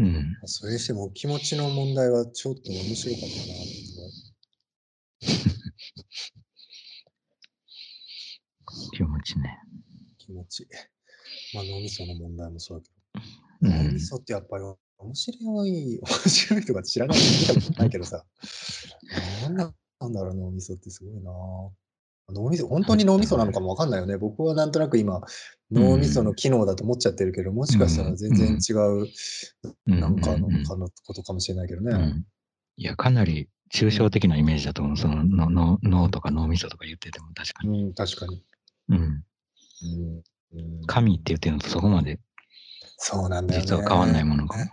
うん。それにしても気持ちの問題はちょっと面白かったなと思う。気持ちね。気持ち。まあ脳みその問題もそうだけど。脳うんみ。そってやっぱり面白い、面白いとか知らない、見たことないけどさ。な んなんだろう、脳みそってすごいな脳みそ、本当に脳みそなのかもわかんないよね。僕はなんとなく今、脳みその機能だと思っちゃってるけど、もしかしたら全然違う、なんかのうんかのことかもしれないけどね。うんいや、かなり抽象的なイメージだと思う。そののの脳とか脳みそとか言ってても確かに。うん、確かに。うん。神って言ってるのとそこまでそうなんだよね。実は変わんないものかも。い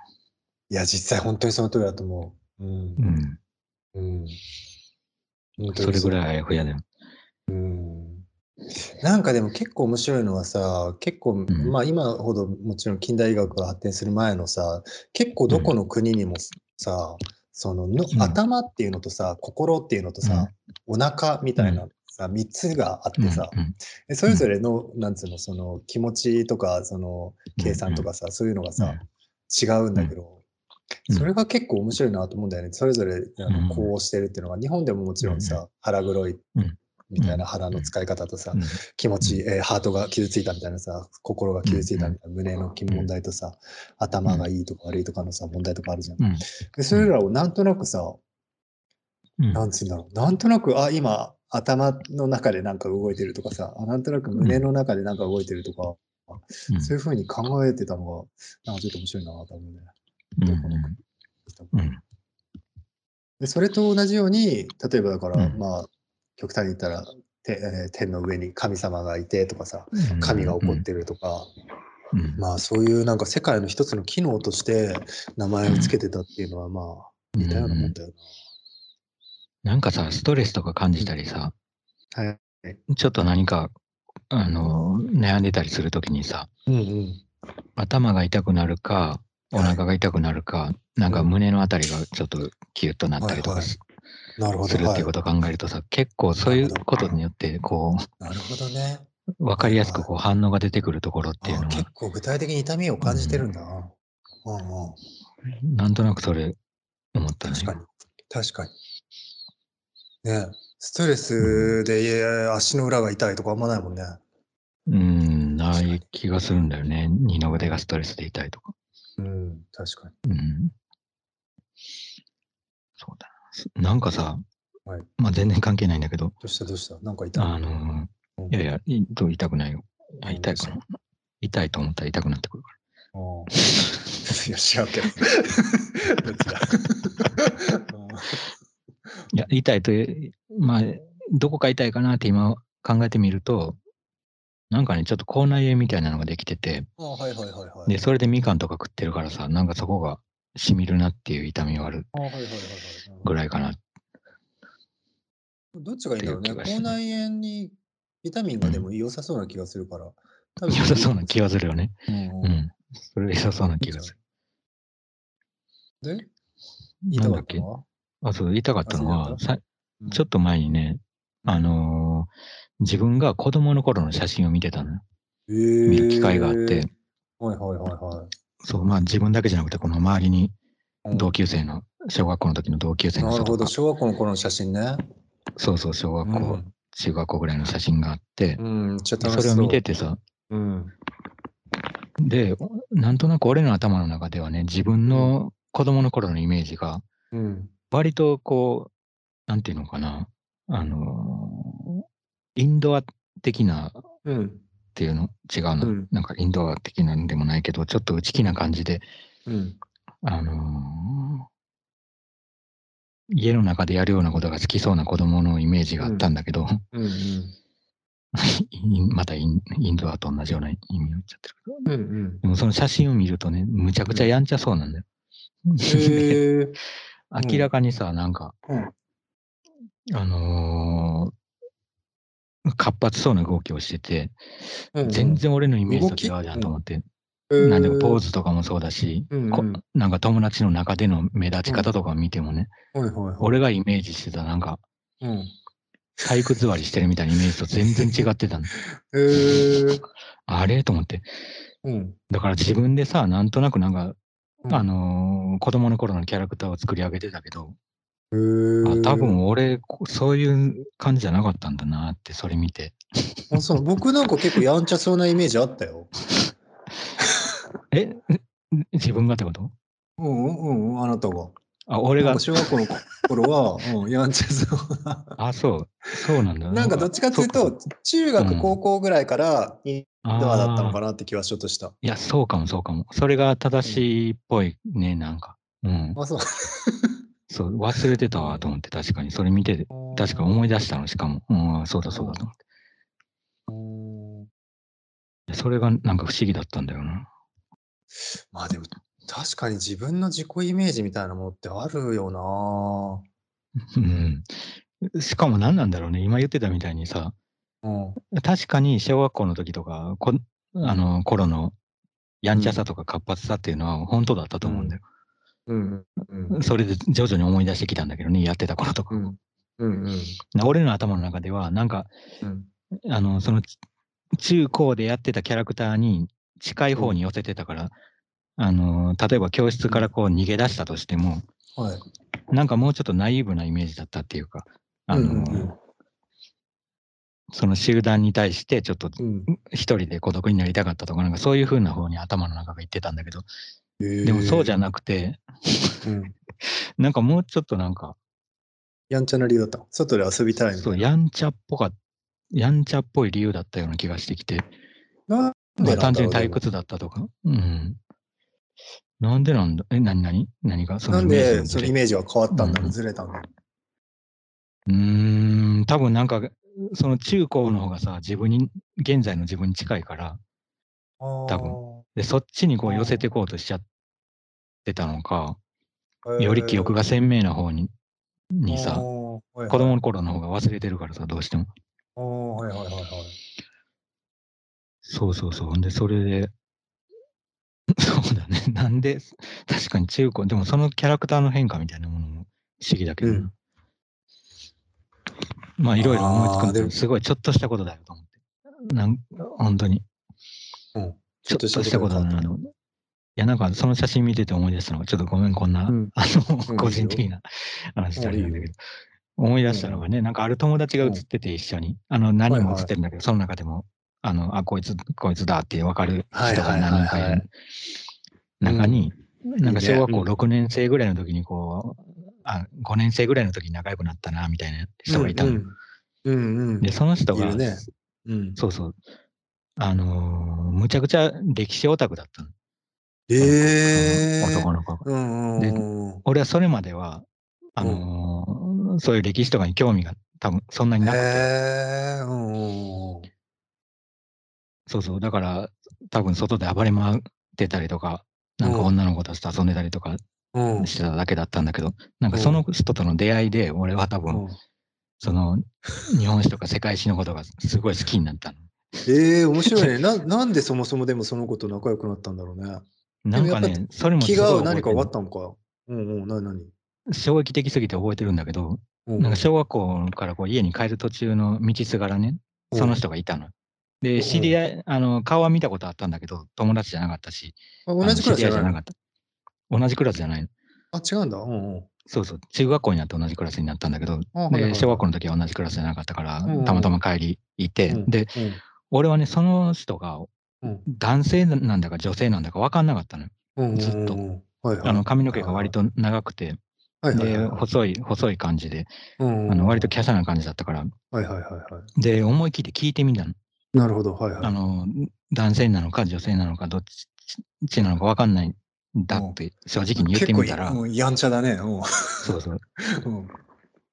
や、実際本当にその通りだと思う。うん。うん。うん。それぐらいあやふやだよ。うん。なんかでも結構面白いのはさ、結構、ん。まあ今ほどもちろん近代医学が発展する前のさ、結構どこの国にもさ、そののうん。頭っていうのとさ、心っていうのとさ、お腹みたいなさ、3つがあってさ、うそれぞれの、なんつうの、その気持ちとか、その計算とかさ、そういうのがさ、違うんだけど、うん。それが結構面白いなと思うんだよね。それぞれあうん。のこうしてるっていうのが、日本でももちろんさ、腹黒いうんみたいな腹の使い方とさ、うん。気持ち、えーハートが傷ついたみたいなさ、心が傷ついたみたいな胸の問題とさ、頭がいいとか悪いとかのさ、問題とかあるじゃん。うん。でそれらをなんとなくさ、うん。なんつうんだろう、なんとなく、あ、今、頭の中でなんか動いてるとかさ、あなんとなく胸の中でなんか動いてるとか、うん。そういうふうに考えてたのが、なんかちょっと面白いなと思うね。うん。でそれと同じように、例えばだから、うん。まあ、極端に言ったら、てえー天の上に神様がいてとかさ、うん神が怒ってるとか、うんまあそういうなんか世界の一つの機能として名前をつけてたっていうのはまあ似たようなもんだよなんかさ、ストレスとか感じたりさ、な。はい。ちょっと何か、あの、悩んでたりするときにさ、うんうん。頭が痛くなるか、お腹が痛くなるか、なんか胸のあたりがちょっとキュッとなったりとはいはい。はいするっていうことを考えるとさ、結構そういうことによって、こなるほどね。う、わかりやすくこう反応が出てくるところっていうのはあ結、構具体的に痛みを感じてるんだな。うんうん。なんとなくそれ思ったね。確かに。確かに。ねストレスで、足の裏が痛いとかあんまないもんね。うん、ない気がするんだよね。二の腕がストレスで痛いとか。うん、確かに。うん。な。なんかさ、はいまあ全然関係ないんだけど、どうした？どうした？なんか痛い？あのーうんいやい痛くないよ。あうん痛いかな。痛いと思ったら痛くなってくるかうん いや、知ら んけど。いや、痛いという、まあ、どこか痛いかなって今考えてみると、なんかね、ちょっと口内炎みたいなのができてて、あはいはいはいはい。で、それでみかんとか食ってるからさ、なんかそこがしみるなっていう痛みはあるあはいはいはいはい。ぐらいかな。どっちがいいんだろうね。口内炎にビタミンがでも良さそうな気がするから。多分良さそうな気がするよね。うん。それ良さそうな気がする。でなんだっけ？痛かったのは？あ、そう、痛かったのは、さちょっと前にね、あのー自分が子供の頃の写真を見てたの見る機会があって、はいはいはいはい。そう、まあ自分だけじゃなくて、この周りにうん。同級生の、小学校の時の同級生のなるほど、小学校の頃の写真ね。そうそう、小学校、うん。中学校ぐらいの写真があって、うん、ちょっと楽しそれを見ててさ、うん。で、なんとなく俺の頭の中ではね、自分の子供の頃のイメージが、うん。割とこう、なんていうのかな、あのーインドア的なうん。っていうの？違うの、うんなんかインドア的なんでもないけど、ちょっと内気な感じで、うん。あのー家の中でやるようなことが好きそうな子供のイメージがあったんだけど、うん。うん。イ ンまたインインドアと同じような意味を言っちゃってるけど、うん。うん。でもその写真を見るとね、むちゃくちゃやんちゃそうなんだよ。明らかにさ、なんか、うん。あのー活発そうな動きをしてて、うん全然俺のイメージと違うじゃんと思って、なんでもポーズとかもそうだし、こうんうんなんか友達の中での目立ち方とかを見てもね。俺がイメージしてたなんかうん。体育座りしてるみたいなイメージと全然違ってたの。へえ。あれ？と思って。うん。だから自分でさ、なんとなくなんか、あのー子供の頃のキャラクターを作り上げてたけど、あ多分俺、こそういう感じじゃなかったんだなって、それ見て。あそう僕なんか結構やんちゃそうなイメージあったよ。え自分がってこと？うんうんうん、あなたが。あ、俺が小学校の頃は、うん、やんちゃそうな。あ、そう、そうなんだ。なんかどっちかっていうと、中うん学、高校ぐらいからインドアだったのかななって気はちょっとした。いや、そうかもそうかも。それが正しいっぽいね、なんか。うん。あ、そう。そう、忘れてたわと思って、確かに。それ見てて、確か思い出したの、しかも。うん、そうだそうだと思って。うんそれがなんか不思議だったんだよな。まあでも、確かに自分の自己イメージみたいなものってあるよなうん。しかも何なんだろうね。今言ってたみたいにさ、うん。確かに小学校の時とか、こあの頃のやんちゃさとか活発さっていうのは本当だったと思うんだよ。うん。うん。それで徐々に思い出してきたんだけどね、やってた頃とか。うん。うん。うん。俺の頭の中では、なんか、うん。あの、その、ち中高でやってたキャラクターに近い方に寄せてたから、あの、例えば教室からこう逃げ出したとしても、はい。なんかもうちょっとナイーブなイメージだったっていうか、あの、うんうんその集団に対してちょっとうん。一人で孤独になりたかったとか、なんかそういう風な方に頭の中が言ってたんだけど、ででもそうじゃなくて、うん。なんかもうちょっとなんか、やんちゃな理由だったの外で遊びたいそう。やんちゃっぽかやんちゃっぽい理由だったような気がしてきて、なんまあ、で単純に退屈だったとか。うん。なんでなんだえ、何何何が？そのなんでそのイメージは変わったんだろう、うんずれたんだろうーん、多分なんか、その中高の方がさ、自分に、現在の自分に近いから、う。多で、そっちにこう寄せていこうとしちゃってたのか、より記憶が鮮明な方に、にさ、子子供の頃の方が忘れてるからさ、どうしても。はいはいはいはい。そうそうそう。んで、それで、そうだね。なんで、確かに中高、でもそのキャラクターの変化みたいなものも不思議だけどな、うんまあ、いろいろ思いつくんだけど、すごいちょっとしたことだよと思って。なん本当に。うんちょっとしたことだなと思って。いや、なんかその写真見てて思い出したの。が、ちょっとごめん、こんな、うん。あうん。の、個人的な話したりなんだけど、思い出したのがね、なんかある友達が写ってて一緒に、あの、何人も写ってるんだけど、その中でも、あの、あ、こいつ、こいつだって分かる人が何人かいる。中に、なんか小学校いいね6年生ぐらいの時にこう、あ、5年生ぐらいの時に仲良くなったな、みたいな人がいたの。うんうんうん。で、その人が、ねうん。そうそう、あのーむちゃくちゃ歴史オタクだったの。ええ男の子が。うんうんうん。俺はそれまでは、あのーそういう歴史とかに興味が多分そんなになくて、へえうんうんうん。そうそう、だから多分外で暴れ回ってたりとか、なんかうん女の子たちと遊んでたりとかうんしてただけだったんだけど、なんかその人との出会いで、俺は多分、その日本史とか世界史のことがすごい好きになったの。ええ面白いね。な、なんでそもそもでもその子と仲良くなったんだろうね。なんかね、それもす気が合う何かがあったのか。うんうん、なになに衝撃的すぎて覚えてるんだけど、うんなんか小学校からこう家に帰る途中の道すがらね、その人がいたの。うんで、知り合い、あの、顔は見たことあったんだけど、友達じゃなかったし、あ同じクラスじゃなかった。同じクラスじゃないの。あ、違うんだ。うんうん。そうそう、中学校になって同じクラスになったんだけど、で小学校の時は同じクラスじゃなかったから、たまたま帰り行って、うんで、俺はね、その人がうん男性なんだか女性なんだか分かんなかったのよ。うんうん。ずっとうんうん。はいはい。あの髪の毛が割と長くて、で、はいはいはい。細い、細い感じで、うんうんあの割と華奢な感じだったから、はいはいはいはい。で、思い切って聞いてみたの。なるほど。はいはい。あの、男性なのか女性なのかどっちなのか分かんないんだって正直に言ってみたら結構、やんちゃだね。うんそうそう、うん。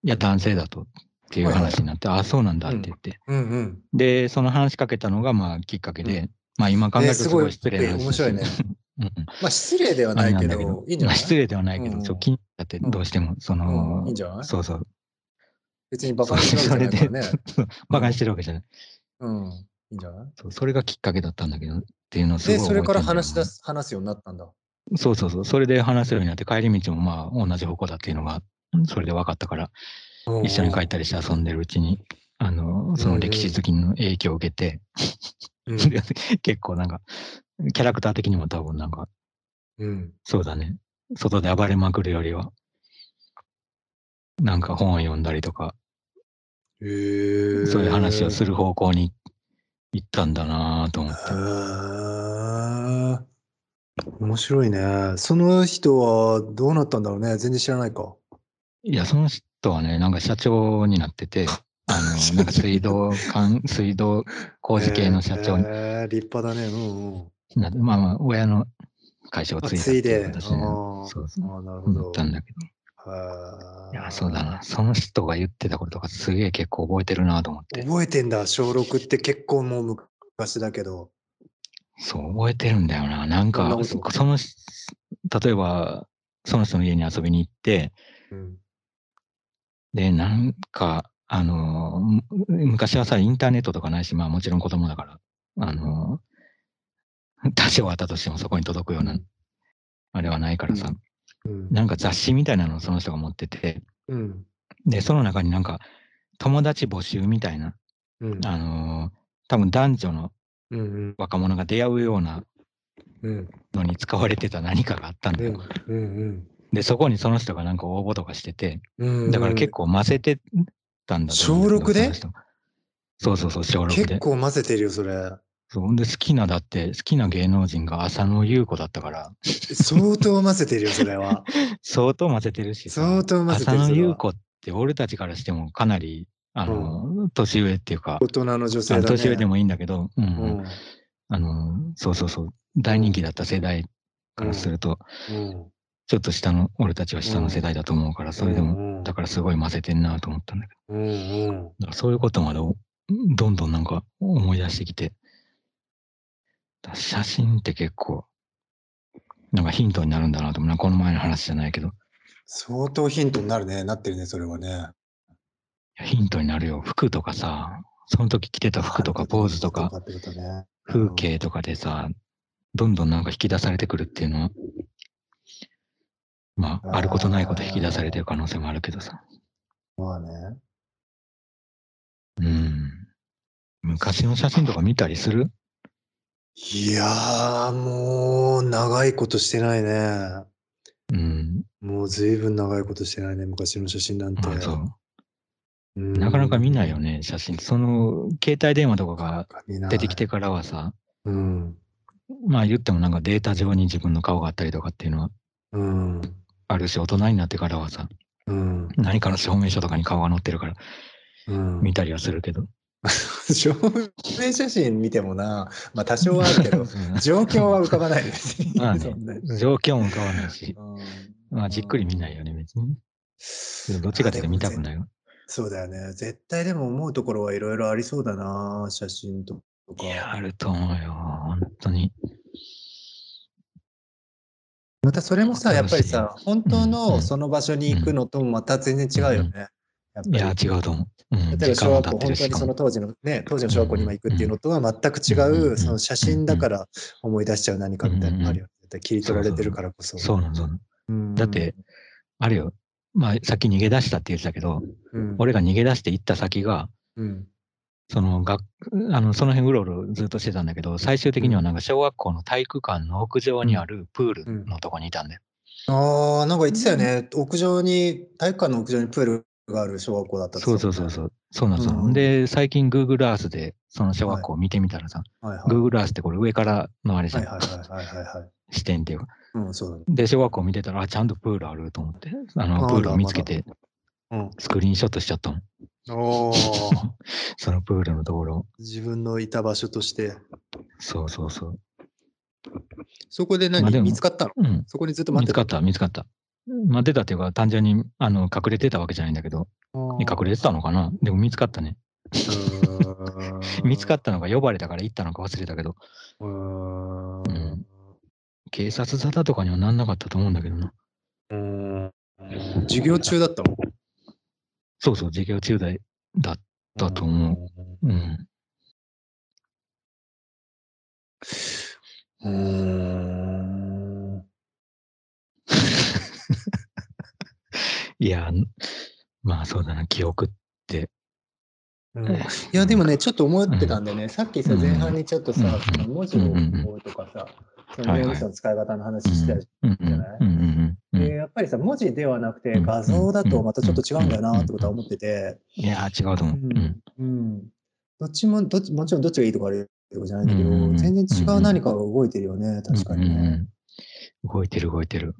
いや、男性だとっていう話になって、あ、そうなんだって言って。うん。うん。で、その話しかけたのが、まあ、きっかけで、まあ、今考えるとすごい失礼な話ねすごい面白いね。うん。うんまあ失礼ではないけど、失礼ではないけど、うん。ちょっと気になって、どうしても、その、うん。いいんじゃない？そうそう、別にバカにしてるわけじゃないからね。馬鹿にしてるわけじゃない。うん。いいんじゃない？そうそれがきっかけだったんだけど、っていうのをすごいで、それから話し出す、話すようになったんだ。そうそうそう、それで話せるようになって、帰り道もまあ、同じ方向だっていうのが、それで分かったから、一緒に帰ったりして遊んでるうちに、あの、その歴史好きの影響を受けて、うん で結構なんか、キャラクター的にも多分なんか、うん。そうだね。外で暴れまくるよりは、なんか本を読んだりとか。そういう話をする方向に行ったんだなぁと思って。面白いね。その人はどうなったんだろうね。全然知らないか。いや、その人はね、なんか社長になってて、あの、なんか水道管、水道工事系の社長にへえ立派だね。うんうん。まあまあ、親の会社をあ継いで。あっていで、ーそうそう、なるほ思ど。ったんだけど。へいや、そうだな。その人が言ってたこととかすげえ結構覚えてるなと思って。覚えてんだ。小6って結構もう昔だけど。そう、覚えてるんだよな。なんかその、例えば、その人の家に遊びに行って、うん。で、なんか、あの、む昔はさ、インターネットとかないし、まあもちろん子供だから、あの、多少あったとしてもそこに届くような、あれはないからさ、うん。なんか雑誌みたいなのをその人が持ってて、うん。で、その中になんか、友達募集みたいな、うん。あの、多分男女のうん。うん。若者が出会うようなうん。のに使われてた何かがあったんだよ。うん。で、そこにその人がなんか応募とかしてて、うん。だから結構混ぜてたんだ小六で？そうそうそう、小6で。結構混ぜてるよ、それ。そうほんで好きな、だって好きな芸能人が浅野ゆう子だったから、相当混ぜてるよ、それは。相当混ぜてるしさ、相当混ぜてる。浅野ゆう子って俺たちからしてもかなり、あの、年上っていうか、大人の女性あだね。の年上でもいいんだけど、うんうん。あの、そうそうそう、大人気だった世代からすると、うん。ちょっと下の、俺たちは下の世代だと思うから、それでも、もだからすごい混ぜてんなと思ったんだけど、うんうん。だからそういうことまでおどんどんなんか思い出してきて、写真って結構、なんかヒントになるんだなと思うな、この前の話じゃないけど、相当ヒントになるね。なってるね、それはね。ヒントになるよ。服とかさ、その時着てた服とかポーズとか。風景とかでさ、どんどんなんか引き出されてくるっていうのは、まあ、あることないこと引き出されてる可能性もあるけどさ。まあね。うん。昔の写真とか見たりする？いやー、もう、長いことしてないね。うん。もう、ずいぶん長いことしてないね、昔の写真なんて。まあそう。うんなかなか見ないよね、写真。その、携帯電話とかが出てきてからはさ、うん。まあ言ってもなんかデータ上に自分の顔があったりとかっていうのはうん。あるし、大人になってからはさ、うん。何かの証明書とかに顔が載ってるからうん。見たりはするけど。証明写真見てもな、まあ多少はあるけど、状況は浮かばないです。まあねそんなに状況も変わらないし、うんまあじっくり見ないよね、別に。どっちかっていうと見たくないわ。そうだよね。絶対でも思うところはいろいろありそうだな、写真とか。いや、あると思うよ、本当に。またそれもさ、やっぱりさ、本当うんのその場所に行くのとまた全然違うよね。いや、違うと思う。うん、例えば小学校、本当にその当時のね、当時の小学校に今行くっていうのとは全く違うその写真だから思い出しちゃう何かみたいなのあるよね。切り取られてるからこそ。そうなん。だって、あれよ、まあ、さっき逃げ出したって言ってたけど、うん、俺が逃げ出して行った先が、うん、その学、あの、その辺うろうろずっとしてたんだけど、最終的にはなんか小学校の体育館の屋上にあるプールのとこにいたんだよ。ああ、なんか言ってたよね。屋上に、体育館の屋上にプールがある小学校だったそうそうそうそう。そうなんですよ。うんで、最近 Google Earth でその小学校を見てみたらさ、はいはい。Google Earth ってこれ上からのあれじゃん、はいはいはいはいはいはい。視点っていうか。うん、そう。で、小学校見てたら、あ、ちゃんとプールあると思って、あの、あプールを見つけて、うん。スクリーンショットしちゃったの。おお、そのプールのところ。自分のいた場所として。そうそうそう。そこで何、まあでも見つかったの？うん。そこにずっと待って見つかった、見つかった。まあ、出たっていうか、単純にあの隠れてたわけじゃないんだけど、隠れてたのかな？でも見つかったね。見つかっったのか呼ばれたから行ったのか忘れたけど、た。うんん警察沙汰とかにはなんなかったと思うんだけどな。うん授業中だったの？そうそう、授業中代だったと思う。うん。う。うん。いや、まあそうだな、記憶って。うんいや、でもね、ちょっと思ってたんでね、さっきさ、うん前半にちょっとさ、うんその文字をうんうんうんこうとかさ、そのの使い方の話してたじうんゃないやっぱりさ、文字ではなくてうん画像だとまたちょっと違うんだよなってことは思ってて、いやー、違うと思う。うんうん。どっちも、どっちもちろんどっちがいいとかあるとかじゃないんだけど、全然違う何かが動いてるよね、確かにね。動いてる動いてる。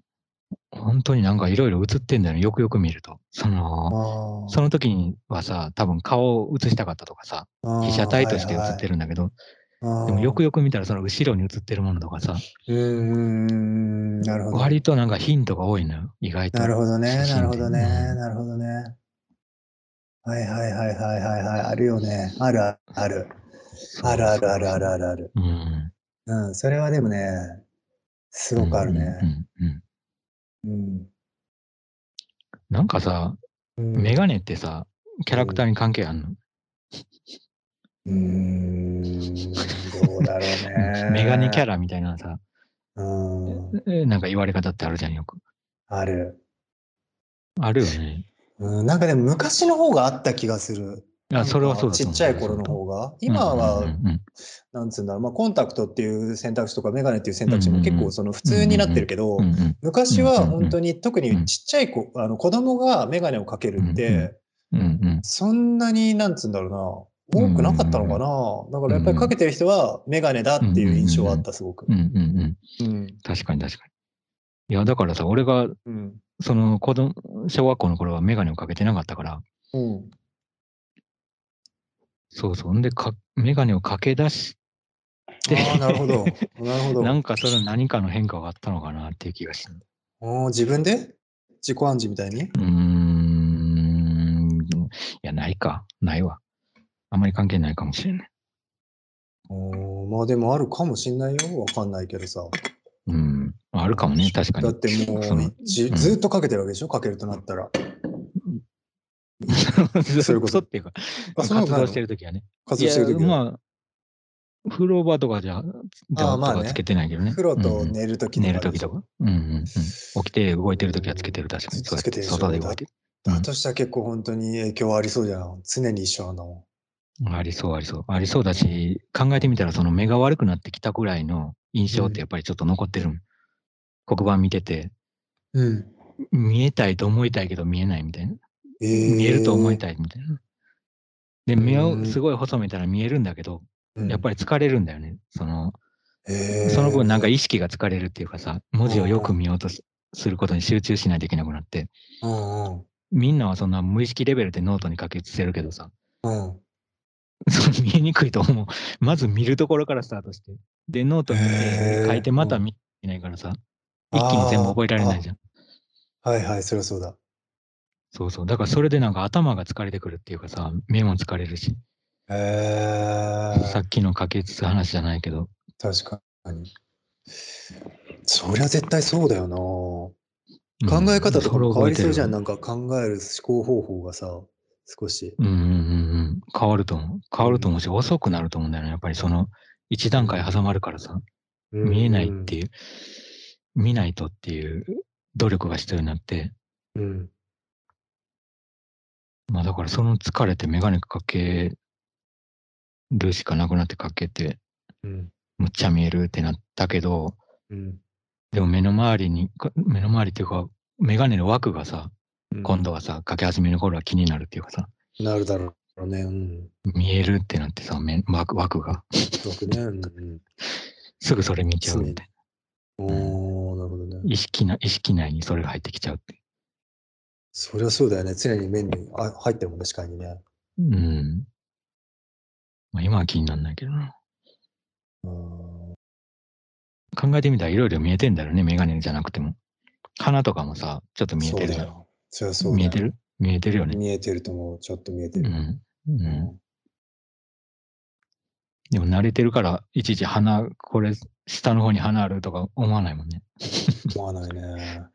本当になんかいろいろ映ってんだよね。よくよく見ると。その、あその時にはさ、多分顔を映したかったとかさ、あ被写体として映ってるんだけど、るでもよくよく見たらその後ろに映ってるものとかさ、うんなるほど。割となんかヒントが多いのよ、意外と。なるほどね、なるほどね、うんなるほどね。はいはいはいはいはいはい、あるよね。あるある。あるあるあるあるあるある。うん。うん、それはでもね、すごくあるうんね。うんうんうん。なんかさ、うんメガネってさ、キャラクターに関係あんの、うーん、どうだろうね。メガネキャラみたいなさ、うん、えなんか言われ方ってあるじゃん、よく。ある。あるよね。うん、なんかでも昔の方があった気がする。いや、それはそうち。っちゃい頃の方が。今うんは、うんうんなんつうんだろう、まあ、コンタクトっていう選択肢とかメガネっていう選択肢も結構その普通になってるけどうん、うん昔は本当に特にちっちゃい子、あの子供がメガネをかけるって、うんうんそんなになんつうんだろうな、多くなかったのかな。だからやっぱりかけてる人はメガネだっていう印象はあった、すごくうん。うんうんうん。確かに確かに。いや、だからさ、俺が、うん。その子供、小学校の頃はメガネをかけてなかったから、うん。そうそう。んでか、メガネをかけ出しああ、なるほど。なるほど。なんかそれ何かの変化があったのかなっていう気がしてる。おー自分で？自己暗示みたいに？うーん。いや、ないか。ないわ。あんまり関係ないかもしれない。おーまあでもあるかもしんないよ。わかんないけどさ。うん。あるかもね、確かに。だってもそのうじうんずっとかけてるわけでしょ？かけるとなったら。そういうことっていうか、活動してるときはね。活動してる時は。いやまあ、風呂場とかじゃ、じゃあーまあつけてないけどね。風呂とうん寝るとき寝るときとか。うんうんうん。起きて動いてるときはつけてる、確かに。つつけてる外で動いてる。だとしたら結構本当に影響ありそうじゃん。常に一緒なんだもありそう、ありそう。ありそうだし、考えてみたら、その目が悪くなってきたぐらいの印象ってやっぱりちょっと残ってる。黒板見てて、ん。うん。見えたいと思いたいけど見えないみたいな。えー見えると思いたいみたいな。で、目をうんすごい細めたら見えるんだけど、やっぱり、り疲れるんだよね。その、えーその分なんか意識が疲れるっていうかさ、文字をよく見ようとすすることに集中しないといけなくなって、うんうん。みんなはそんな無意識レベルでノートに書き写せるけどさ、見えにくいと思う。まず見るところからスタートして。で、ノート見へてー書いてまた見えないからさ、一気に全部覚えられないじゃん。はいはい、そりゃそうだ。そうそう。だからそれでなんか頭が疲れてくるっていうかさ、目も疲れるし、へえさっきの書き写す話じゃないけど、確かに。そりゃ絶対そうだよな。うん考え方とかも変わりそうじゃん。それなんか考える思考方法がさ、少し。うんうんうんうん。変わると思う。変わると思うし、遅くなると思うんだよね。やっぱりその、一段階挟まるからさ、見えないっていう、見ないとっていう努力が必要になって、うん。まあだからその疲れてメガネかけるしかなくなってかけて、うん。むっちゃ見えるってなったけど、うん。でも目の周りに、か目の周りっていうか、メガネの枠がさ、うん今度はさ、かけ始めの頃は気になるっていうかさ、なるだろうね。うん。見えるってなってさ、目枠枠が、僕ね。うんうん。すぐそれ見ちゃうみたいな。おー、なるほどね。意識な、意識内にそれが入ってきちゃうって。そりゃそうだよね。常に目にあ入ってるもんね、視界にね。うん。まあ今は気にならないけどな。うん。考えてみたらいろいろ見えてんだよね、メガネじゃなくても。鼻とかもさ、ちょっと見えてるだよ。そりゃそう見えてる？見えてるよね。見えてると思う。ちょっと見えてる。うん。ううん。でも慣れてるから、いちいち鼻、これ、下の方に鼻あるとか思わないもんね。思わないね。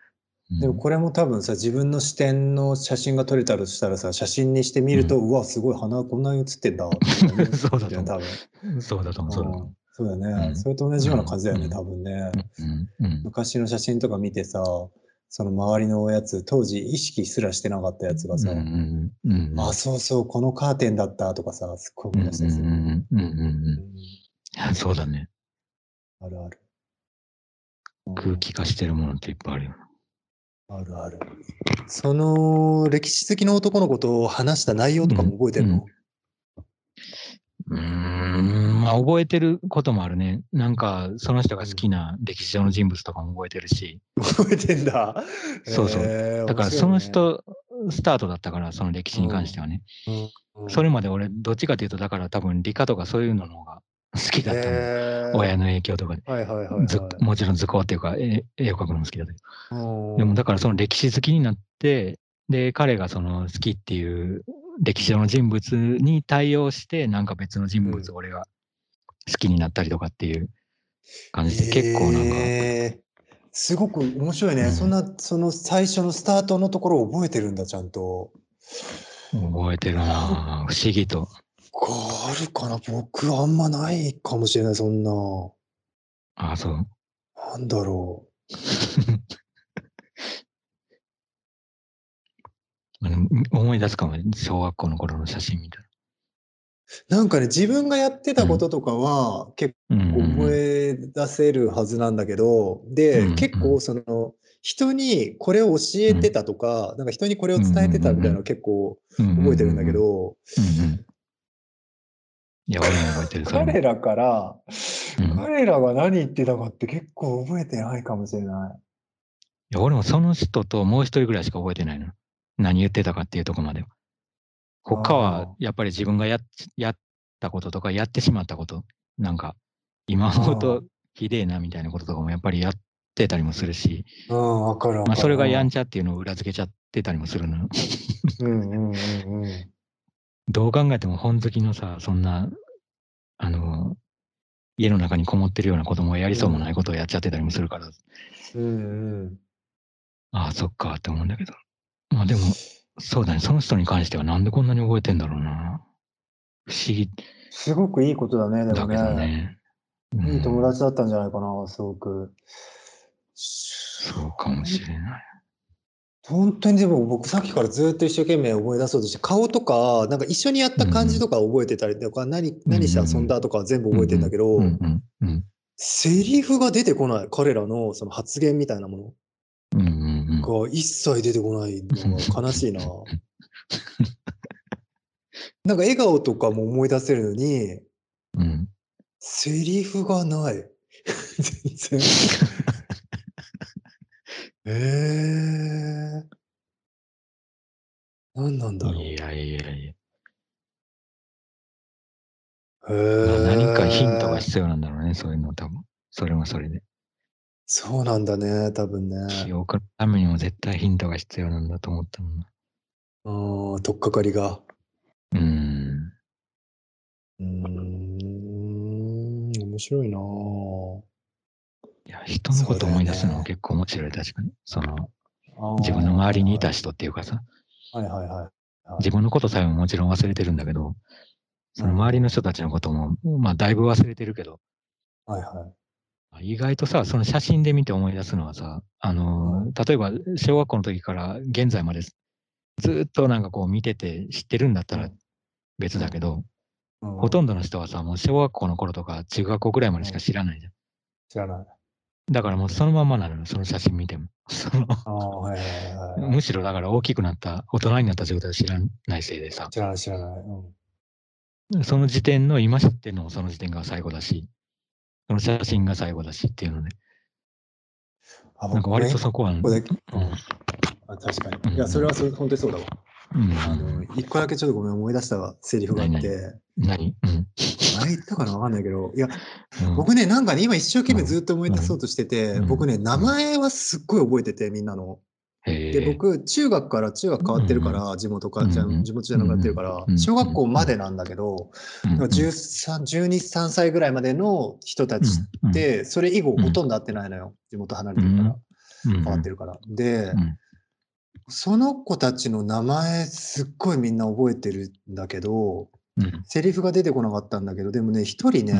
うんでもこれも多分さ、自分の視点の写真が撮れたとしたらさ、写真にしてみると、うわ、すごい鼻こんなに写ってんだ そうだと思う。そうだと思う、そうだと思うんそうだよね、うんそれと同じような感じだよね、うん多分ね。う。うん。うん。昔の写真とか見てさ、その周りのやつ、当時意識すらしてなかったやつがさ、うんうんうんうん。あ、そうそう、このカーテンだったとかさ、すっごい思い出したりする。うんうんうんうんうんうんうん。そうだね。あるある。空気化してるものっていっぱいあるよな。あるある。その歴史好きの男の子と話した内容とかも覚えてるの、うーん、まあ覚えてることもあるね。なんか、その人が好きな歴史上の人物とかも覚えてるし、覚えてんだ。そうそうへーだからその、人スタートだったから、その歴史に関してはね。面白いねうんそれまで俺、どっちかというと、だから多分理科とかそういうのの方が好きだったの。へー親の影響とかで。はいはいはい、はい。ずもちろん図工っていうか、絵絵を描くのも好きだけど。うんでもだからその歴史好きになって、で、彼がその好きっていう歴史上の人物に対応して、なんか別の人物を俺が好きになったりとかっていう感じで、結構なんか、へーすごく面白いね、うんそんな、その最初のスタートのところを覚えてるんだ、ちゃんと。覚えてるなぁ不思議と。あるかな？僕あんまないかもしれない、そんな。ああ、そう。なんだろ あの思い出すかも、小学校の頃の写真みたいう。なんかね、自分がやってたこととかは結構思い出せるはずなんだけど、で、うん結構その、人にこれを教えてたとか、なんか人にこれを伝えてたみたいなの結構覚えてるんだけ。ど。いや、俺も覚えてる。彼らから、うん彼らが何言ってたかって結構覚えてないかもしれない。いや、俺もその人ともう一人ぐらいしか覚えてないの。何言ってたかっていうとこまでは。他あはーやっぱり自分がやっやったこととかやってしまったこと、なんか今思うとひでえなみたいなこととかもやっぱりやってたりもするし、うん、わかる。まあ、それがやんちゃっていうのを裏付けちゃってたりもするのよ。うんうんうんうん。どう考えても本好きのさ、そんな、あの、家の中にこもってるような子供をやりそうもないことをやっちゃってたりもするから、うんうん。ああ、そっかって思うんだけど。まあでも、そうだね、その人に関してはなんでこんなに覚えてんだろうな。不思議すごくいいことだね、でもだけどね。ね。うんいい友達だったんじゃないかな、すごく。そうかもしれない。本当にでも僕さっきからずっと一生懸命思い出そうとして顔とかなんか一緒にやった感じとか覚えてたりとか何何して遊んだとかは全部覚えてんだけどセリフが出てこない彼らのその発言みたいなものが一切出てこないのが悲しいな。なんか笑顔とかも思い出せるのにうんうんセリフがない。全然。えー。何なんだろう。いやいやいや。へまあー何かヒントが必要なんだろうね、そういうの多分。それはそれで。そうなんだね、多分ね。記憶のためにも絶対ヒントが必要なんだと思ったもんな。あー取っかかりが。うん。うーん、面白いなぁいや、人のこと思い出すのも結構面白い、確かに。その、あー自分の周りにいた人っていうかさ、はいはいはい。自分のことさえももちろん忘れてるんだけど、その周りの人たちのことも、まあ、だいぶ忘れてるけど、はいはい。意外とさ、その写真で見て思い出すのはさ、あのー、例えば小学校の時から現在までずーっとなんかこう見てて知ってるんだったら別だけど、ほとんんどの人はさ、もう小学校の頃とか中学校ぐらいまでしか知らないじゃん。知らない。だからもうそのままなのよ、その写真見ても。その。むしろだから大きくなった、大人になった状態を知らないせいでさ、知らない知らない。うんその時点の今知ってるのもその時点が最後だし、その写真が最後だしっていうので、あなんか割とそこは、うんここであ確かに。いや、それはそれ本当にそうだわ。うん。あの、一個だけちょっとごめん思い出したわ、セリフがあっ何て。何？うん。前言ったかな？わかんないけど、いや、うん。僕ね、なんかね、今一生懸命ずっと思い出そうとしてて、うん。僕ね、名前はすっごい覚えてて、みんなの。へで、え僕、中学から中学変わってるから、地元か、じゃうん。地元じゃなくなってるからう、ん小学校までなんだけど、うんうん13、12、3歳ぐらいまでの人たちうんって、それ以後ほとんど会ってないのよ。地元離れてるから、うん変わってるから。でう、ん。その子たちの名前すっごいみんな覚えてるんだけど、うん。セリフが出てこなかったんだけど、でもね、一人ね、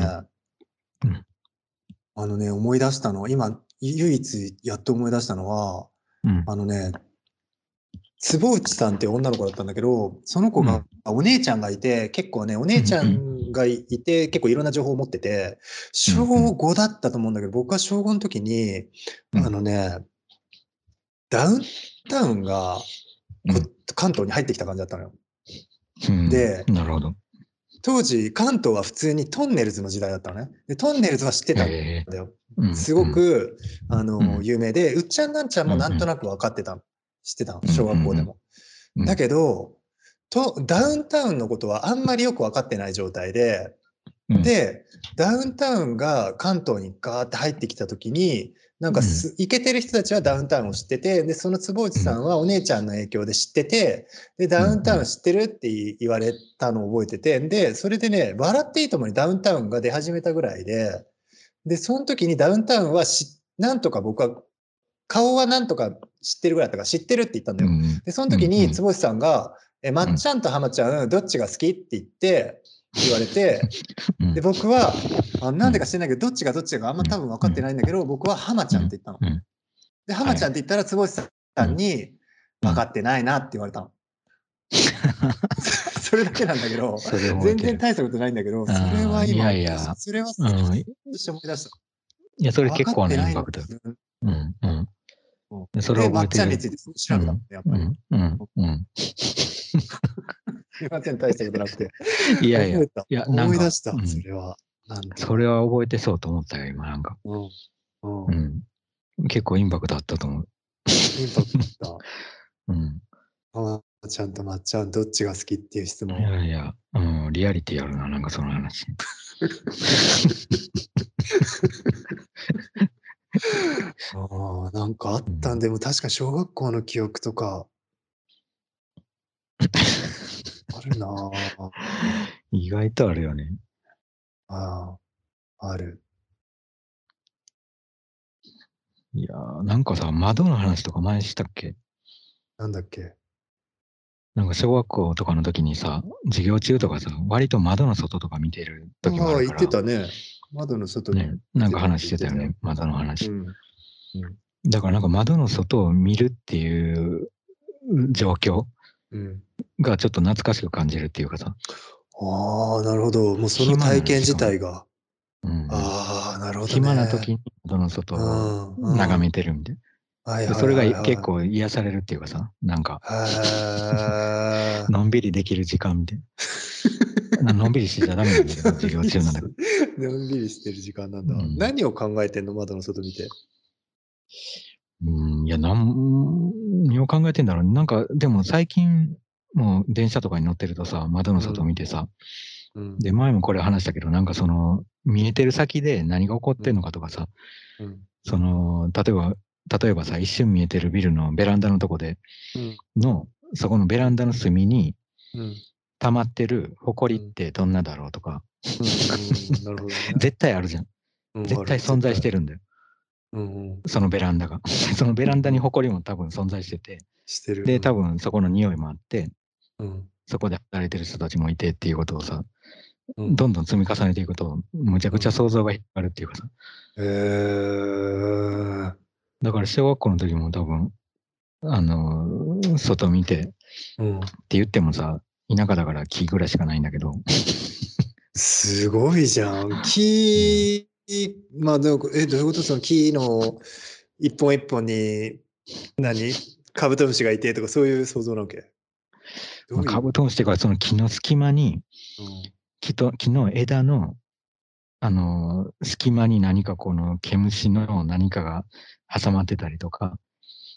あのね、思い出したの、今、唯一やっと思い出したのは、うん。あのね、坪内さんって女の子だったんだけど、その子が、お姉ちゃんがいて、結構ね、お姉ちゃんがいて、結構いろんな情報を持ってて、小5だったと思うんだけど、僕は小5の時に、うん。あのね、ダウンタウンが関東に入ってきた感じだったのよ。うん。でなるほど。当時、関東は普通にトンネルズの時代だったのね。でトンネルズは知ってたんへだよ。うんすご、く、あの、うん有名で、うっちゃんなんちゃんもなんとなく分かってたの。知ってたの、小学校でも。うんだけど、と、ダウンタウンのことはあんまりよく分かってない状態で、うん、で、ダウンタウンが関東にガーって入ってきたときに、なんかす、イケてる人たちはダウンタウンを知ってて、で、その坪内さんはお姉ちゃんの影響で知ってて、で、ダウンタウン知ってるって言われたのを覚えてて、で、それでね、笑っていいともにダウンタウンが出始めたぐらいで、で、その時にダウンタウンはし、なんとか僕は、顔はなんとか知ってるぐらいだったから知ってるって言ったんだよ。うん。で、その時に坪内さんが、え、まっちゃんと浜ちゃん、どっちが好き？って言って、言われて、うん。で、僕は、あなんでか知らないけど、どっちがどっちかあんま多分分かってないんだけど、僕は浜ちゃんって言ったの。うん。で、浜ちゃんって言ったら、坪内さんに、分かってないなって言われたの。それだけなんだけど、全然大したことないんだけど、それは今、いやいや。それは、うん。思い出した。いや、それ結構ね、インパクトうんうん。それを覚えてる。っちゃんについて調べたの、やっぱり。うんうん。うんすいません、大したことなくて。いやいや思い出した、うんそれは。それは覚えてそうと思ったよ、今なんか。結構インパクトあったと思う。インパクトだ。うん。ああ、ちゃんとまっちゃん、どっちが好きっていう質問い。やいや、うん、リアリティあるな、なんかその話。ああ、なんかあったんで、も確か小学校の記憶とか、あるなあ。意外とあるよね。ああ、ある。いやー、なんかさ、窓の話とか前したっけ？なんだっけ？なんか小学校とかの時にさ、授業中とかさ、割と窓の外とか見てる時もあああ、るから。言ってたね。窓の外に。ね、なんか話してたよね、窓のう話。ん。だからなんか窓の外を見るっていう状況うん。がちょっと懐かしく感じるっていうかさ。ああ、なるほど。もうその体験自体が。うん、ああ、なるほど、ね。暇な時に窓の外をうん眺めてるみたいはいな。それが結。構癒されるっていうかさ、なんか、のんびりできる時間みたいな。のんびりしてちゃダメなんだけど、授業中なんだ。のんびりしてる時間なんだ。うん何を考えてんの？窓の外見て。うん、いや、なん、何を考えてんだろう。なんか、でも最近、もう電車とかに乗ってるとさ、窓の外見てさ、うん。で、前もこれ話したけど、なんかその、見えてる先で何が起こってんのかとかさ、うん。その、例えば、例えばさ、一瞬見えてるビルのベランダのとこでうん。の、そこのベランダの隅にうん。溜まってる埃ってどんなだろうとか。絶対あるじゃん絶対存在して。るんだよ。うんうん。そのベランダが。そのベランダに埃も多分存在してて、してる。で、多分そこの匂いもあって、うん。そこで働いてる人たちもいてっていうことをさ、うん。どんどん積み重ねていくと、むちゃくちゃ想像が広がるっていうかさ、へーだから小学校の時も多分、あのー外見てってうん。言ってもさ、田舎だから木ぐらいしかないんだけど、すごいじゃん。木、まあ、でもえ、どういうこと？その木の一本一本に、何？カブトムシがいてとか、そういう想像なわけ？どういう？カブトムシっていうか、その木の隙間に、うん。木と木の枝の、あのー隙間に何かこの毛虫の何かが挟まってたりとか、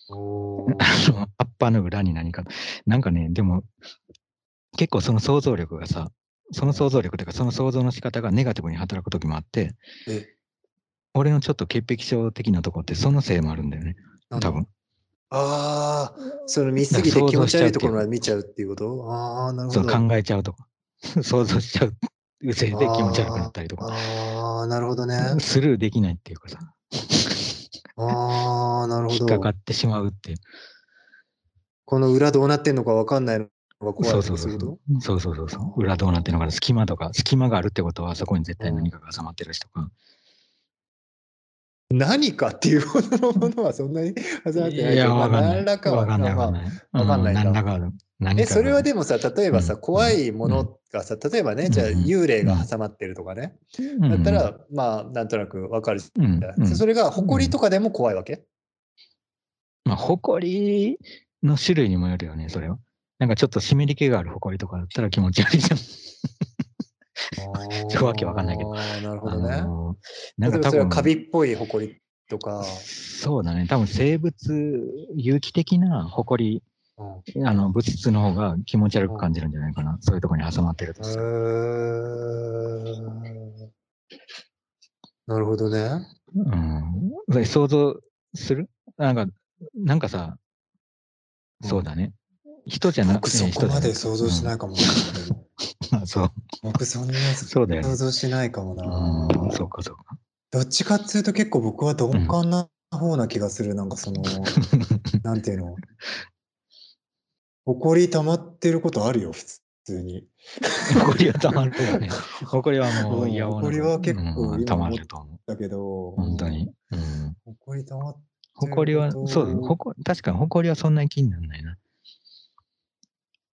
おあの葉っぱの裏に何か、なんかね、でも、結構その想像力がさ、その想像力というか、その想像の仕方がネガティブに働く時もあって、え、俺のちょっと潔癖症的なとこってそのせいもあるんだよね、多分。ああ、その見すぎて気持ち悪いところまで見ちゃうっていうこと？ああ、なるほど。そう考えちゃうとか、想像しちゃうせいで気持ち悪くなったりとか、ああ、なるほどね。スルーできないっていうかさ、ああ、なるほど引っか。かってしまうっていう。この裏どうなってんのかわかんないのが怖いそうとそうそうかそうそう。そうそうそうそう。裏どうなってるのかな、隙間とか、隙間があるってことは、そこに絶対何かが挟まってるしとか。何かっていうほどのものはそんなに始まってないいや、まあわかんない。何らかは、わかんない、まあわかんない。わかん何らかある。何え、かそれはがでもさ、例えばさ、うん怖いものがさ、例えばね、じゃあうん幽霊が挟まってるとかね、うんだったら、まあ、なんとなくわかるじうんゃん。うんそれが、埃とかでも怖いわけ？まあ、埃の種類にもよるよね、それは。なんかちょっと湿り気がある埃とかだったら気持ち悪いじゃん。ちょっとわけわかんないけどなるほあどね。のーなんか多分、カビっぽい埃とか、そうだね、多分生物、有機的な埃、うんあの物質の方が気持ち悪く感じるんじゃないかな。そういうところに挟まってるとへしたら。ーなるほどね。うん。想像する？なんか、なんかさ、うんそうだね。人じゃなく僕そこまで想像しないい。かもな。うんあ そう。僕そんなそうだよね。想像しないかもな。うん、そうかそうか。どっちかっていうと結構僕は鈍感な方な気がする。なんかその、なんていうの？埃溜まってることあるよ、普通に。誇りはたまるよね。誇りはもううん嫌誇りは結構今うんたまると思う。だけど、本当に。うん。埃溜まっ誇りは、とそう、誇確かに誇りはそんなに気にならないな。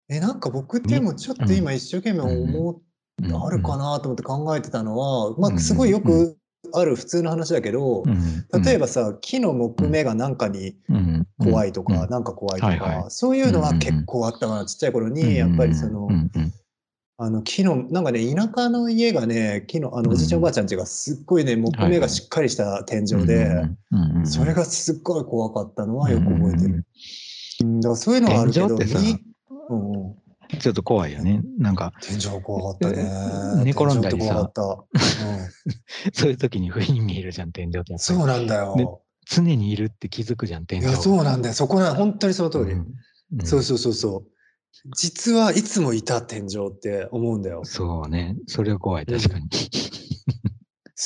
え、なんか僕でもちょっと今一生懸命思っうんあるかなと思って考えてたのは、まうん。あすごいよくある普通の話だけど、うん例えばさ、木の木目がなんかにうん怖いとか、うんなんか怖いとか、そういうのは結構あったかな、ちっちゃい頃うんに、やっぱりそのあの木の、なんかね、田舎の家がね、木の、あのうんおじいちゃんおばあちゃん家がすっごいね、木目がしっかりした天井で、それがすっごい怖かったのはよく覚えてる。うん、だからそういうのはあるけど、うんうんちょっと怖いよね。なんか、天井怖かったね。寝転んだりさ。うんそういう時に不意に見えるじゃん、天井って。そうなんだよ。で常にいるって気づくじゃん、天井。いや、そうなんだよ。そこな、本当にその通り。うんうんそうそうそうそう。実はいつもいた天井って思うんだよ。そうね。それは怖い、確かに。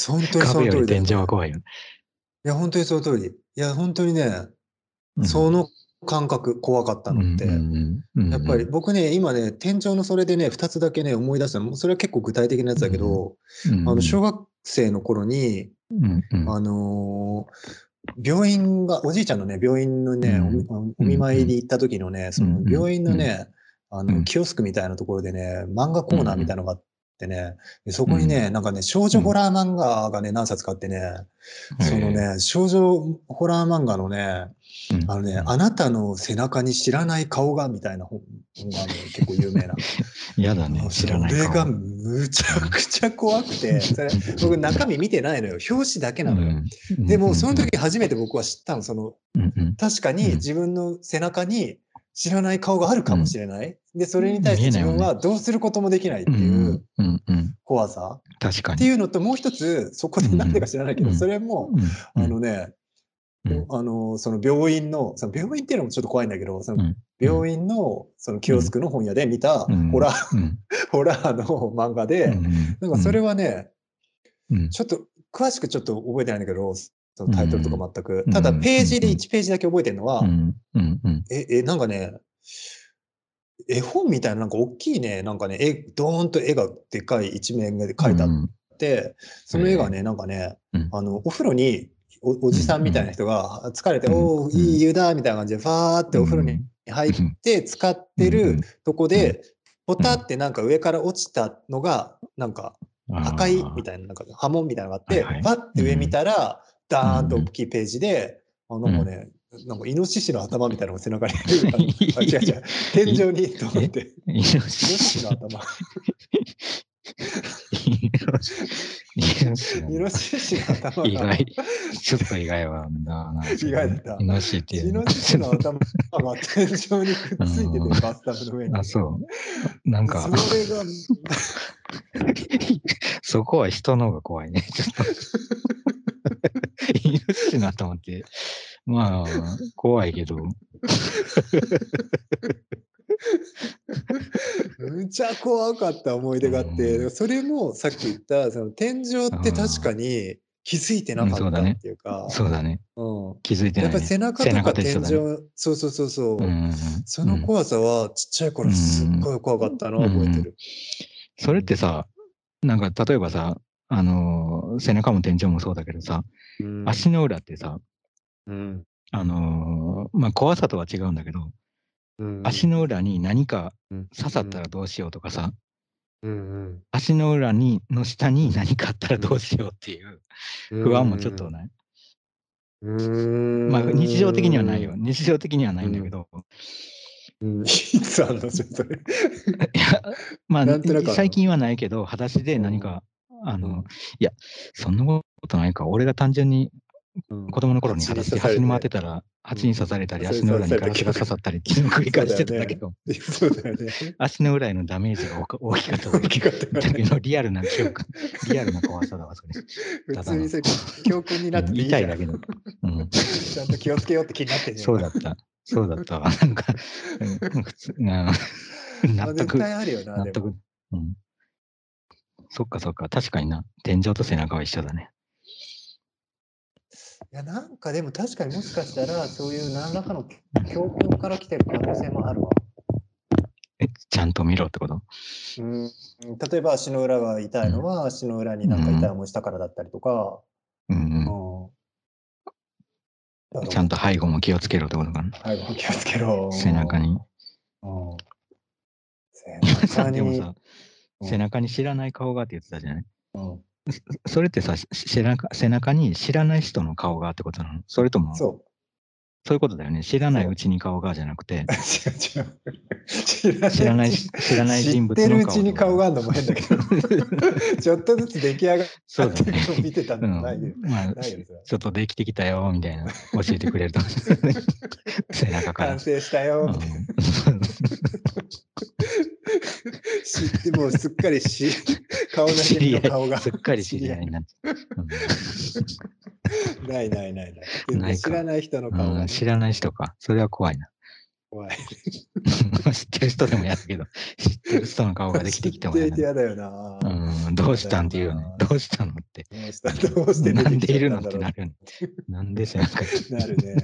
本当にその通り天井は怖いよ。いや、本当にその通り。いや、本当にね、うんその感覚怖かったのって。やっぱり僕ね、今ね、天井のそれでね、2つだけね、思い出したの。それは結構具体的なやつだけど、うんあの、小学生の頃に、うんうん。あのー病院が、おじいちゃんのね、病院のね、うん。お見舞いに行った時のね、そのうん。病院のね、あの、うんキオスクみたいなところでね、漫画コーナーみたいなのがあってね、でそこにね、なんかね、少女ホラー漫画がね、何冊かあってね、そのね、少女ホラー漫画のね、うん。あのね、あなたの背中に知らない顔がみたいな本本がね、結構有名な。嫌だね、知らないそれが顔。むちゃくちゃ怖くて、それ僕中身見てないのよ。表紙だけなのよ。うん。でも、その、時初めて僕は知ったの、その、うん。うん。確かにうん。自分の背中に知らない顔があるかもしれない。で、それに対して自分はどうすることもできないってうんいう怖さ。確かに。っていうのと、もう一つ、そこでなんでか知らないけど、うんそれも、うんあのね、うん。あの、その病院の、その病院っていうのもちょっと怖いんだけど、そのうん。病院の、そのキオスクの本屋で見たうん。ホラー、うん。ホラーの漫画で、なんかそれはね、うん。ちょっと、詳しくちょっと覚えてないんだけど、そのタイトルとか全く。うん。ただ、ページでうん1ページだけ覚えてるのは、え、え、なんかね、絵本みたいな、なんか大きいね、なんかね、絵、ドーンと絵がでかい一面で描いてあって、その絵がね、なんかね、うん。あの、お風呂にお、おじさんみたいな人が疲れて、うん。おーいい湯だ、みたいな感じで、ファーってお風呂に入って、使ってるとこで、ポタってなんか上から落ちたのが、なんか赤いみたいな、なんか波紋みたいなのがあって、パッて上見たら、ダーンと大きいページで、あなんかね、なんかイノシシの頭みたいなのが背中に あ違う違う、天井にと思って、イノシイノシシの頭、イノシシの頭が、意外。ちょっと意外はな。意外だったイノシシっていうの。イノシシの頭が天井にくっついてうんて、バスタブの上に。あ、そう。なんか、それが、そこは人の方が怖いね。ちょっと。イノシシの頭って、まあ、怖いけど。むちゃ怖かった思い出があって、うん。それもさっき言った、その天井って確かに気づいてなかったっていうか、そうだね。うん。気づいてない、ね。やっぱり背中と背か天井、ねそうそうそうそう、うんうんうん。その怖さはちっちゃい頃すっごい怖かったのは覚えてる。それってさ、なんか例えばさ、あのー背中も天井もそうだけどさ、うん。足の裏ってさ、うん。あのーまあ、怖さとは違うんだけど、うん。足の裏に何かうん。刺さったらどうしようとかさ、うん。足の裏にの下に何かあったらどうしようっていううん。不安もちょっとない。うん。まあ、日常的にはないよ。日常的にはないんだけど、うん。いつあんのそれ。いや、まあ最近はないけど、裸足で何か、あの、うんいや、そんなことないか。俺が単純に子供の頃に裸足で走り回ってたら、蜂に刺されたり、うん足の裏にガラスが刺さったりっていうのを繰り返してただよね。足の裏へのダメージが大きかった大きかっただけど、リアルな記憶、リアルな怖さだわ、それ。普通にさ、教訓になって痛いだけど。うん、ちゃんと気をつけようって気になってんじゃん。そうだった。そうだったわ。なんか、うん普通、うん納絶得、対あるよな、納。得。うん。そっかそっか、確かにな。天井と背中は一緒だね。いや、なんかでも確かにもしかしたら、そういう何らかの教訓から来てる可能性もあるわ。え、ちゃんと見ろってこと？うん、例えば足の裏が痛いのは、足の裏になんか痛い思いしたからだったりとか、うん。ちゃんと背後も気をつけろってことかな。はい、気をつけろ。背中に。うん。背中に。でもさ、うん背中に知らない顔がって言ってたじゃない？うん、それってさ、し背中背中に知らない人の顔がってことなの？それとも、そうそいうことだよね。知らないうちに顔がじゃなくて、う。違う違う。知らない、う知らない人物知ってるの顔。うちに顔があるのも変だけど、ちょっとずつ出来上がってそうだね。るのを見てたないよ。ちょっとできてきたよ、みたいな、教えてくれると。背中から 完。成したよ、みたいな。うん知ってもうすっかりし顔なじみ知り合い、の顔がすっかり知り合いになっちゃう。ないないないない。知らない人のう顔が知らない人か。それは怖いな。怖い。知ってる人でもやるけど、知ってる人の顔ができてきてもやだだよな。うん、どうしたんっていうよね。どうしたのって。どうしたどうして出なんでいるのってなるよね。なんで背中に。なるね。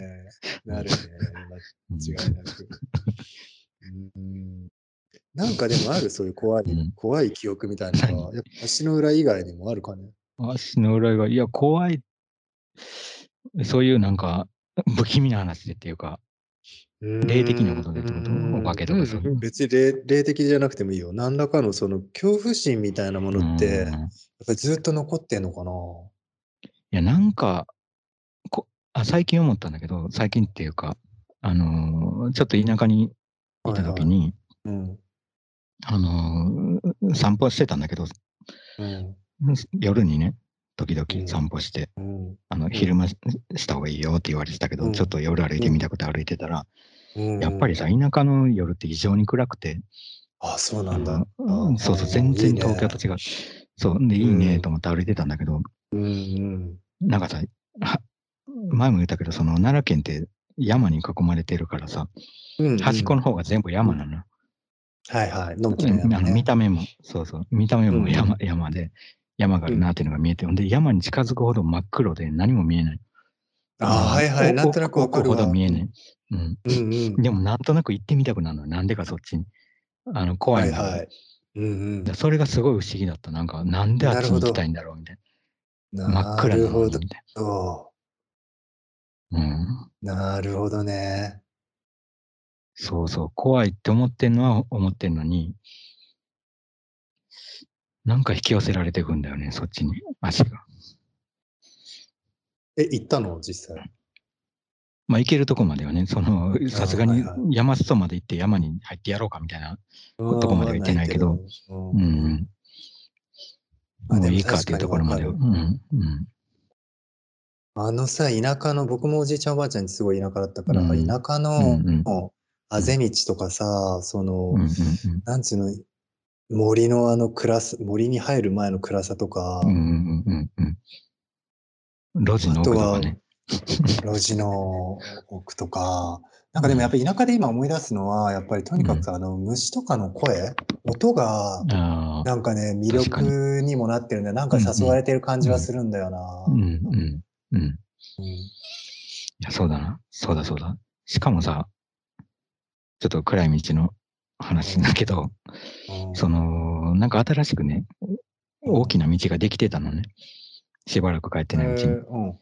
なるね。う ん間違いなく。うんなんかでもある、そういう怖い、うん怖い記憶みたいなのは、やっぱ足の裏以外にもあるかね。足の裏が、いや、怖い。そういうなんか、不気味な話でっていうか、霊的なことでってこと？うんお化けとかそういううん別に霊霊的じゃなくてもいいよ。何らかのその恐怖心みたいなものって、うんやっぱりずっと残ってんのかな？いや、なんかこあ、最近思ったんだけど、最近っていうか、あのーちょっと田舎にいた時に、うん。あのー散歩してたんだけど、うん。夜にね、時うん々散歩して、うん。あの昼間しした方がいいよって言われてたけど、うんちょっと夜歩いてみたくて歩いてたら、うんやっぱりさ、田舎の夜って異常に暗くて、あ、そうなんだ。うんそうそう、全然東京と違う。そう、で、いいねと思って歩いてたんだけど。なんかさ、は前も言ったけど、その奈良県って山に囲まれてるからさ、うん端っこの方が全部山なのよ。はいはい。のんきうなん山ねあの見た目も、そうそう、見た目も山,、山で、山があるなっていうのが見えて、ほんで、山に近づくほど真っ黒で何も見えない。あーはいはい。おなんとなくわかるほど見えない。うん。うんうん。でも、なんとなく行ってみたくなるのよ。なんでかそっちに。あの、怖んだよはいいはい。うんうんでそれがすごい不思議だった。なんか、なんであっちに行きたいんだろうみたいな。真っ暗なのなるほどにみたいそな。うん。う。なるほどね。そうそう、怖いって思ってんのは思ってんのに、なんか引き寄せられていくんだよね、そっちに、足が。え、行ったの？実際。まあ、行けるとこまではね、その、さすがに山裾まで行って山に入ってやろうかみたいな。どこまでは行ってないけど。うんももういいかっていうところまでは。う確かにわん。うん。あのさ、田舎の、僕もおじいちゃんおばあちゃんにすごい田舎だったから、うん田舎の、うんうんあぜ道とかさ、その、うんうんなんつうの、森のあの暗さ、森に入る前の暗さとか、うん。うんうんうんうん。路地の奥とかね。路地の奥とか、なんかでもやっぱり田舎で今思い出すのは、やっぱりとにかくあの虫とかの声、音が。なんかね、魅力にもなってるんだよ。なんか誘われてる感じはするんだよな。うんうんうん。うんいや、そうだな。そうだそうだ。しかもさ、ちょっと暗い道の話だけど、うんその、なんか新しくね、大きな道ができてたのね。しばらく帰ってないうちに。うん。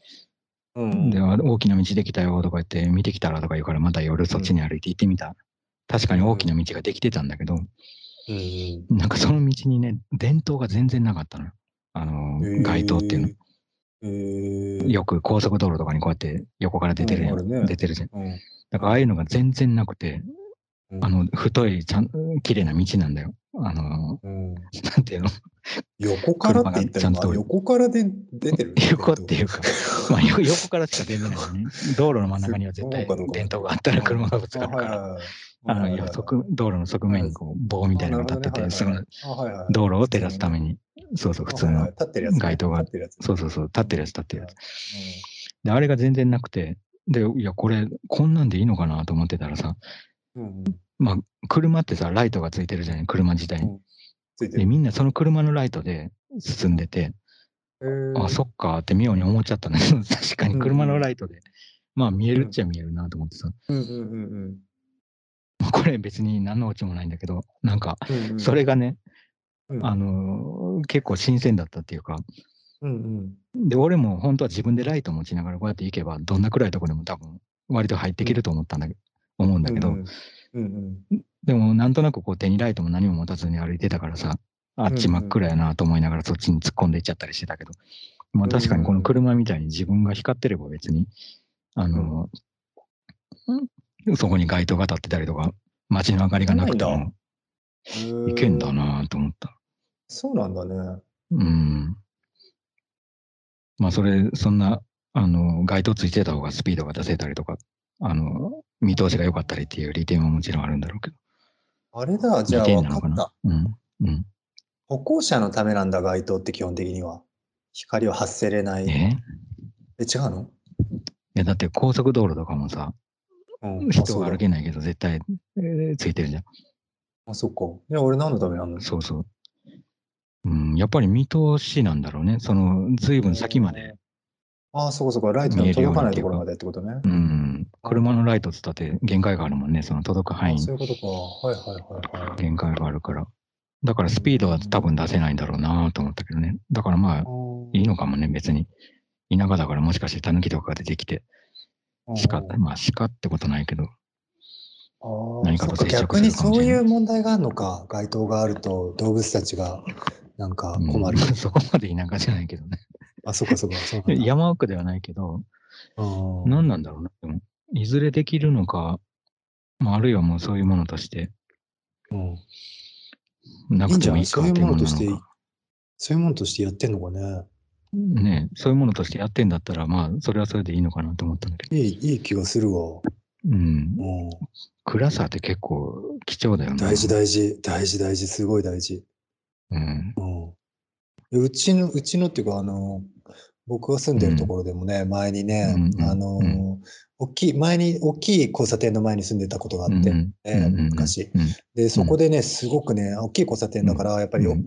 うん。で、あ大きな道できたよとか言って、見てきたらとか言うから、また夜そっちに歩いて行ってみた。確かに大きな道ができてたんだけど、うんなんかその道にね、電灯が全然なかったのよ。あの、うん。街灯っていうの。へー。よく高速道路とかにこうやって横から出てる。うんね出てるじゃん。うん。だからああいうのが全然なくて、うんあ、の、太い、ちゃん、綺麗な道なんだよ。あの、うん、なんていうの？横からって言ってるの車がちゃんとは横からで出てる？横っていうか、まあ、よ横からしか出てないよね。道路の真ん中には絶対電灯があったら車がぶつかるから。ら。あの、道路の側面にこう棒みたいなのが立ってて、その道路を照らすために、に、そうそう、普普通の。街灯が。そうそうそう、立ってるやつ立ってるやつ。うで、あれが全然なくて、で、いや、これ、こんなんでいいのかなと思ってたらさ。まあ、車ってさ、ライトがついてるじゃない、車自体に。で、ついてる。みんなその車のライトで進んでて、へーあ、そっかって妙に思っちゃったね。確かに車のライトで、まあ見えるっちゃ見えるなと思ってさ、うんうんうんこれ別に何のオチもないんだけど、なんか、うんうん。それがね、うん、あのー結構新鮮だったっていうか、うんうん。で、俺も本当は自分でライト持ちながらこうやって行けば、どんな暗いとこでも多分、割と入っていけると思ったんだけど、思うんだけど、うんうんうん。でもなんとなくこう手にライトも何も持たずに歩いてたからさ、あっち真っ暗やなと思いながらそっちに突っ込んでいっちゃったりしてたけど、まあ確かにこの車みたいに自分が光ってれば別に、あの、そこに街灯が立ってたりとか、街の明かりがなくてもいけんだなと思った。そうなんだね。うん。まあそれ、そんな、あの、街灯ついてた方がスピードが出せたりとか、あの、見通しが良かったりっていう利点はもちろんあるんだろうけど。あれだ、じゃあ利点分かったな？のかな。。うん。うん。歩行者のためなんだ、街灯って基本的には。光を発せれない。え？え、違うの？いや、だって高速道路とかもさ、うん。人が歩あけないけど絶対、えーついてるじゃん。あ、そっか。いや、俺何のためなの？そうそう。うん、やっぱり見通しなんだろうね。その、ずいぶん先まで。。ああ、そこそこ、ライトの見えるよう届かないところまでってことね。うん。車のライトつったって限界があるもんね。その届く範囲にあそういうことか。はいはいはいはい。限界があるから。だからスピードは多分出せないんだろうなと思ったけどね。だからまあ、いいのかもね、別に。田舎だからもしかしてタヌキとかが出てきて、鹿、まあ鹿ってことないけど、何かと接触逆にするかもしれないそういう問題があるのか。街灯があると動物たちがなんか困る。うん そこまで田舎じゃないけどね。あ、そっかそっか。そう 山奥ではないけど、うん何なんだろうな。でも、いずれできるのか、まあ、あるいはもうそういうものとして、うんなくてもいいかっていうものなそういうものとして。そういうものとしてやってんのかね。ねそういうものとしてやってんだったら、まあ、それはそれでいいのかなと思ったんだけど。いい、いい気がするわ。うん。うん、暗さって結構貴重だよね。大事大事、大事大事、すごい大事。うん。うん、うちの、うちのっていうか、あの、僕が住んでるところでもね、前にね、あの、うん大きい、前に、大きい交差点の前に住んでたことがあって、うんええ昔。で、そこでね、すごくね、大きい交差点だから、やっぱり大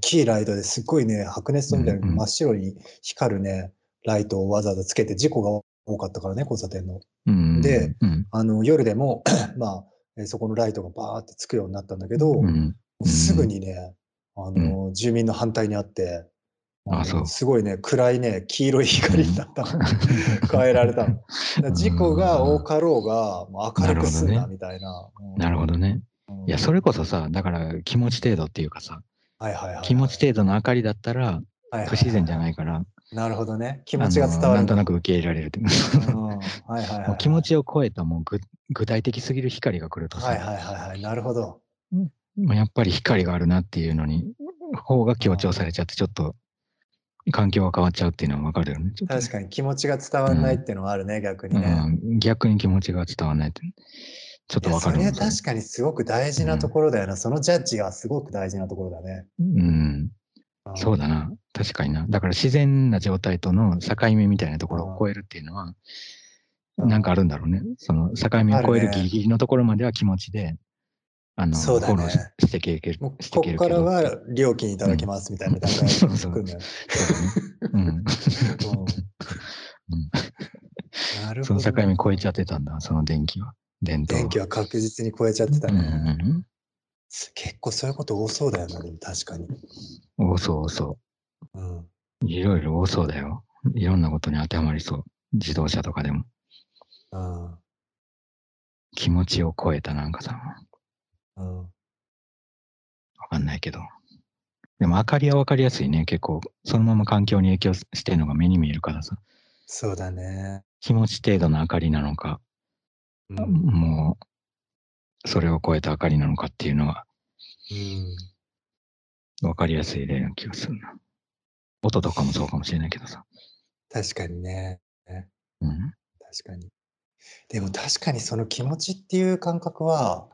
きいライトですっごいね、白熱灯みたいな真っ白に光るね、ライトをわざわざつけて事故が多かったからね、交差点の。うんで、うん。あの、夜でも、まあ、えーそこのライトがバーってつくようになったんだけど、うんすぐにね、あの、住民の反対にあって、のあそうすごいね、暗いね、黄色い光になったの。変えられたの。事故が多かろうが、もう明るくすんな、みたいな。うんなるほどね。うんいや、それこそさ、だから気持ち程度っていうかさ、はいはいはいはい気持ち程度の明かりだったら不自然じゃないから、なるほどね。気持ちが伝わる。なんとなく受け入れられるって気持ちを超えたもう具具体的すぎる光が来るとさ、はいはいはいはい。なるほど。まあやっぱり光があるなっていうのに、方が強調されちゃって、ちょっと環境が変わっちゃうっていうのはわかるよね。確かに気持ちが伝わらないっていうのはあるね、逆にね。うん、逆に気持ちが伝わらないって、ちょっとわかるもん確かにすごく大事なところだよな。そのジャッジがすごく大事なところだね。うん、そうだな。確かにな。だから自然な状態との境目みたいなところを超えるっていうのは、うんなんかあるんだろうね。その境目を超えるギリギリのところまでは気持ちで、あの、そうだねフォローししてけるもうここから。は料金いただきますみたいな段階そうそうが来るんだよ。そうだね。そほど。の境目超えちゃってたんだ、その電気は。電。電気は確実に超えちゃってたうんね。うん結構そういうこと多そうだよな、でも確かに。うん。おそうそうん。いろいろ多そうだよ。いろんなことに当てはまりそう。自動車とかでも。うん。気持ちを超えたなんかさ、うん。わかんないけど。でも明かりはわかりやすいね。結構、そのまま環境に影響してるのが目に見えるからさ。そうだね。気持ち程度の明かりなのか、うん。もう、それを超えた明かりなのかっていうのはうん、わかりやすい例な気がするな。音とかもそうかもしれないけどさ。確かにね。うん。確かに。でも確かにその気持ちっていう感覚は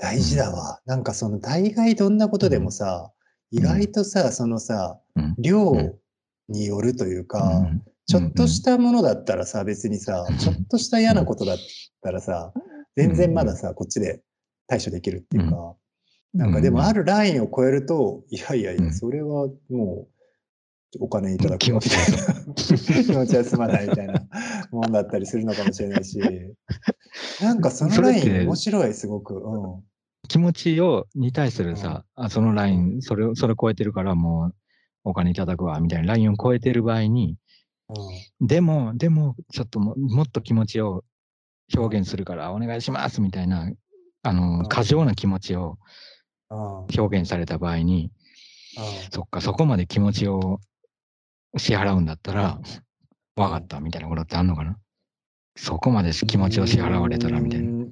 大事だわ。なんかその大概どんなことでもさ、意外とさ、そのさ、うん。量によるというか、うん。ちょっとしたものだったらさ、別にさうん、ちょっとした嫌なことだったらさ、全然まださ、こっちで対処できるっていうか、なんかでもある。るラインを超えると、いやいやいうや、ん。それはもう、お金いただく気持ちみたいな。気持ちは済まないみたいなもんだったりするのかもしれないし、なんかそのライン面白い、すごく。うん。気持ちを、に対するさ、あそのライン、それを、それ超えてるからもうお金いただくわ、みたいなラインを超えてる場合に、でも、でも、ちょっとももっと気持ちを表現するからお願いしますみたいな、あうんの、過剰な気持ちを。表現された場合に、うんそっか、そこまで気持ちを支払うんだったら、わかったみたいなことってあんのかな？そこまで気持ちを支払われたらみたいな。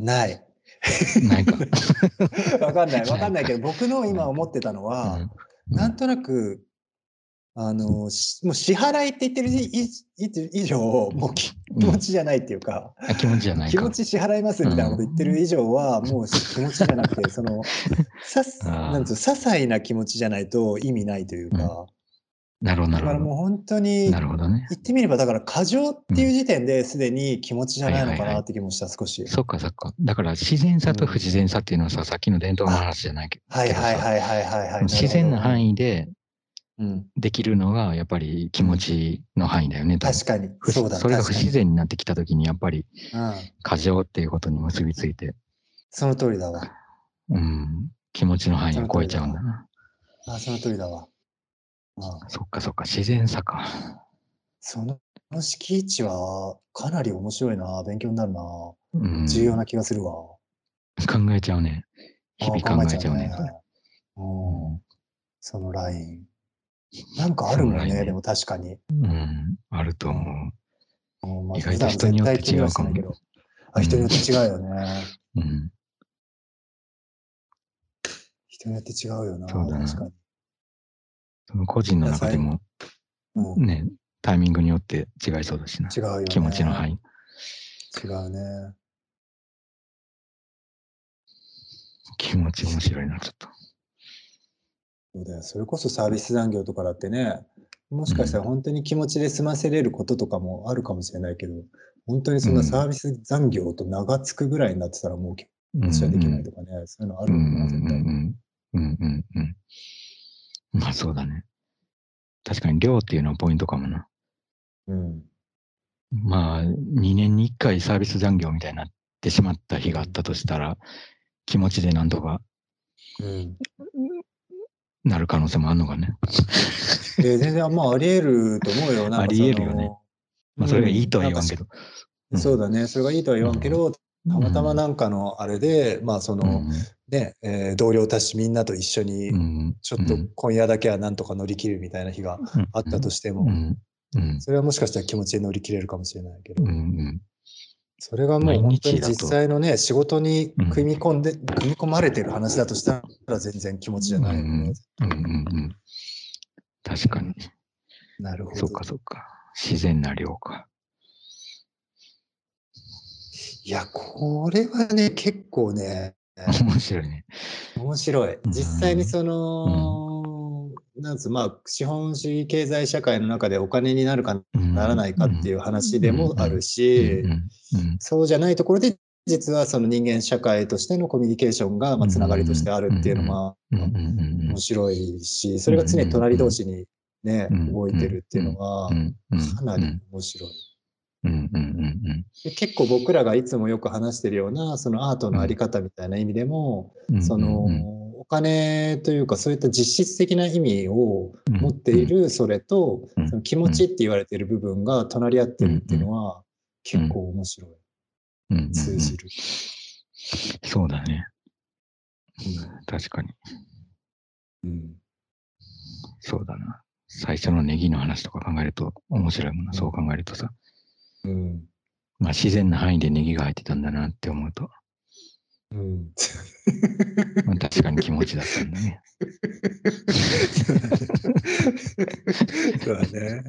な。ない。ないか。わかんない、わかんないけど、僕の今思ってたのは、うん。なんとなく、あの、しもう支払いって言ってる以上、もう気気持ちじゃないっていうか、あ気持ちじゃないか。気持ち支払いますみたいなこと言ってる以上は、もう気持ちじゃなくて、その、さ なんつうの些細な気持ちじゃないと意味ないというか、なるほど、なだからもう本当にど。なるほどね。言ってみれば、だから過剰っていう時点ですでに気持ちじゃないのかないって気もした、少し。そっかそっか。だから自然さと不自然さっていうのはさ、さっきの伝統の話じゃないけど。はいはいい。はいはいはいはい。自然な範囲。囲でうん。できるのがやっぱり気持ちの範囲だよね。確かに。不そうだ、それが不自然になってきたときにやっぱりうん。過剰っていうことに結びついて、その通りだわ。うん、気持ちの範囲を超えちゃうんだな。あ、その通りだわ。うん。そっかそっか、自然さか。その敷地はかなり面白いな。勉強になるな。うん、重要な気がするわ。考えちゃうね。日々あ考えちゃうね。それうん。そのライン。なんかあるもんね、でも確かに。うん、あると思う。うんまあ意外と人によって違うかもあ、人によって違うよね。うん、人によって違うよな。そうだな確かに。その個人の中でもうん、ね、タイミングによって違いそうだしな。違うよね。気持ちの範囲。違うね。気持ち面白いな、ちょっと。そうだよ。それこそサービス残業とかだってね、もしかしたら本当に気持ちで済ませれることとかもあるかもしれないけど、本当にそんなサービス残業と名がつくぐらいになってたらもう気持ちはできないとかね、そういうのあるうんうんのかな、絶対。うんうんうんうんうん。まあそうだね。確かに量っていうのはポイントかもな。うん。まあ、2年に1回サービス残業みたいになってしまった日があったとしたら、気持ちでなんとかうん。なる可能性もあるのかね。で全然、まあ、あり得ると思うよ。なあり得るよねまあそれがいいとは言わんけど。そうだね。それがいいとは言わんけど、たまたまなんかのあれで、まあ、その、ね、えー同僚たちみんなと一緒に、ちょっと今夜だけはなんとか乗り切るみたいな日があったとしても、それはもしかしたら気持ちで乗り切れるかもしれないけど、それがもう本当に実際のね、仕事に組み込んで、組み込まれてる話だとしたら全然気持ちじゃないよね。うん。うん。うん。確かに。なるほど。そっかそっか。自然な量か。いや、これはね、結構ね、面白いね。面白い。うん。実際にその、なんつう、まあ、資本主義経済社会の中でお金になるかならないかっていう話でもあるし、そうじゃないところで、実はその人間社会としてのコミュニケーションが、まあ、つながりとしてあるっていうのは、面白いし、それが常に隣同士にね、動いてるっていうのは、かなり面白い。で結構僕らがいつもよく話してるようなそのアートのあり方みたいな意味でも、そのお金というか、そういった実質的な意味を持っているそれと、うんその気持ちって言われている部分が隣り合ってるっていうのは、結構面白い。うんうんうん通じる。そうだね。確かに。うん。そうだな。最初のネギの話とか考えると面白いもんな。そう考えるとさ。うん。まあ自然な範囲でネギが入ってたんだなって思うと、うん。まあ、確かに気持ちだったんだね。そうだね。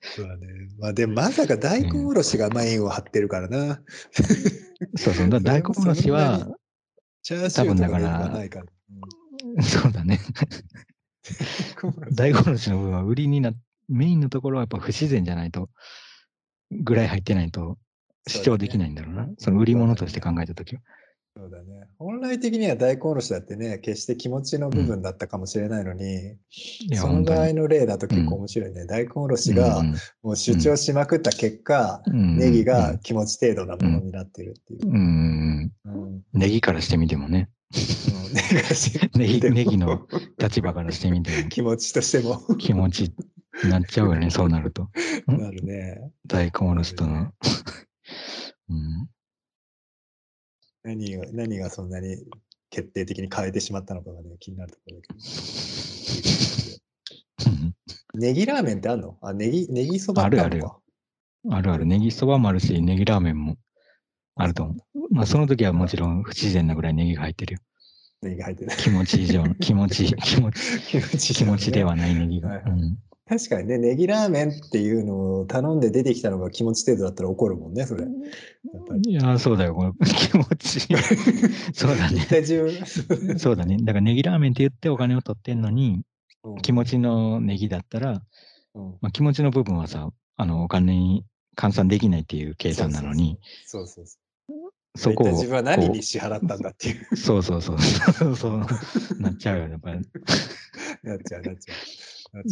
そうだね。まあでもまさか大根おろしがメインを張ってるからな。そうそう。だ大根おろしは、チャーシューとかから。そうだね。うん大根おろしの部分は売りにな、メインのところはやっぱ不自然じゃないと、ぐらい入ってないと主張できないんだろうな。その売り物として考えたときは。そうだね。本来的には大根おろしだってね、決して気持ちの部分だったかもしれないのに、いや、そのの例だと結構面白いね。大根おろしがうんもう主張しまくった結果、うん。ネギが気持ち程度なものになってるっていう。うん。うん。うん。うん。ネギからしてみても。ね。ネギネギの立場からしてみても。気持ちとしても。気持ち。になっちゃうよね、そうなると。なるね。大根おろしとの。うん、何が何がそんなに決定的に変えてしまったのかがね、気になるところだけど。うんネギラーメンってあるの？あ、ネギ、ネギそばあるあるよ。あるある。ネギそばもあるし、ネギラーメンもあると思う。まあ、その時はもちろん不自然なぐらいネギが入ってるよ。ネギ入ってる。気持ち以上の、気持ち、気持ち、気持ちいい気持ちでは。はないネギが。はいはいうん確かにね、ネギラーメンっていうのを頼んで出てきたのが気持ち程度だったら怒るもんね、それ。やっぱり。いや、そうだよ。これ 気持ち。そうだねそうだね。だからネギラーメンって言ってお金を取ってんのに、うん気持ちのネギだったら、うんまあ、気持ちの部分はさ、あの、お金に換算できないっていう計算なのに、そうそうそう。そこを。自分は何こに支払ったんだっていう。うそうそうそう。そうそう。なっちゃうよ、やっぱり。なっちゃう、なっちゃう。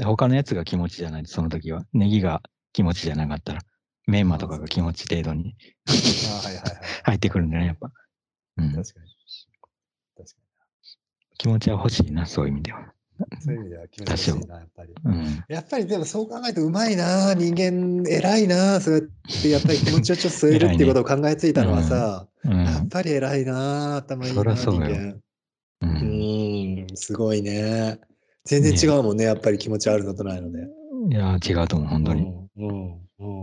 他のやつが気持ちじゃない、その時は？ネギが気持ちじゃなかったら、メンマとかが気持ち程度にあはいはいはい。入ってくるんだね、やっぱ。うん、確かに。確か気持ちは欲しいな、そういう意味では。に。そういう意味では気持ち欲しいな、やっぱり。うん。やっぱりでもそう考えるとうまいな、人間偉いな、そうやってやっぱり気持ちをちょっと据えるっていうことを考えついたのはさ、うん。やっぱり偉いな、頭いいそな、人りゃそうよ間。う。うんーん、すごいね。全然違うもんね、やっぱり気持ちあるのとないので。いや、違うと思う、本当に。うん。うん。うん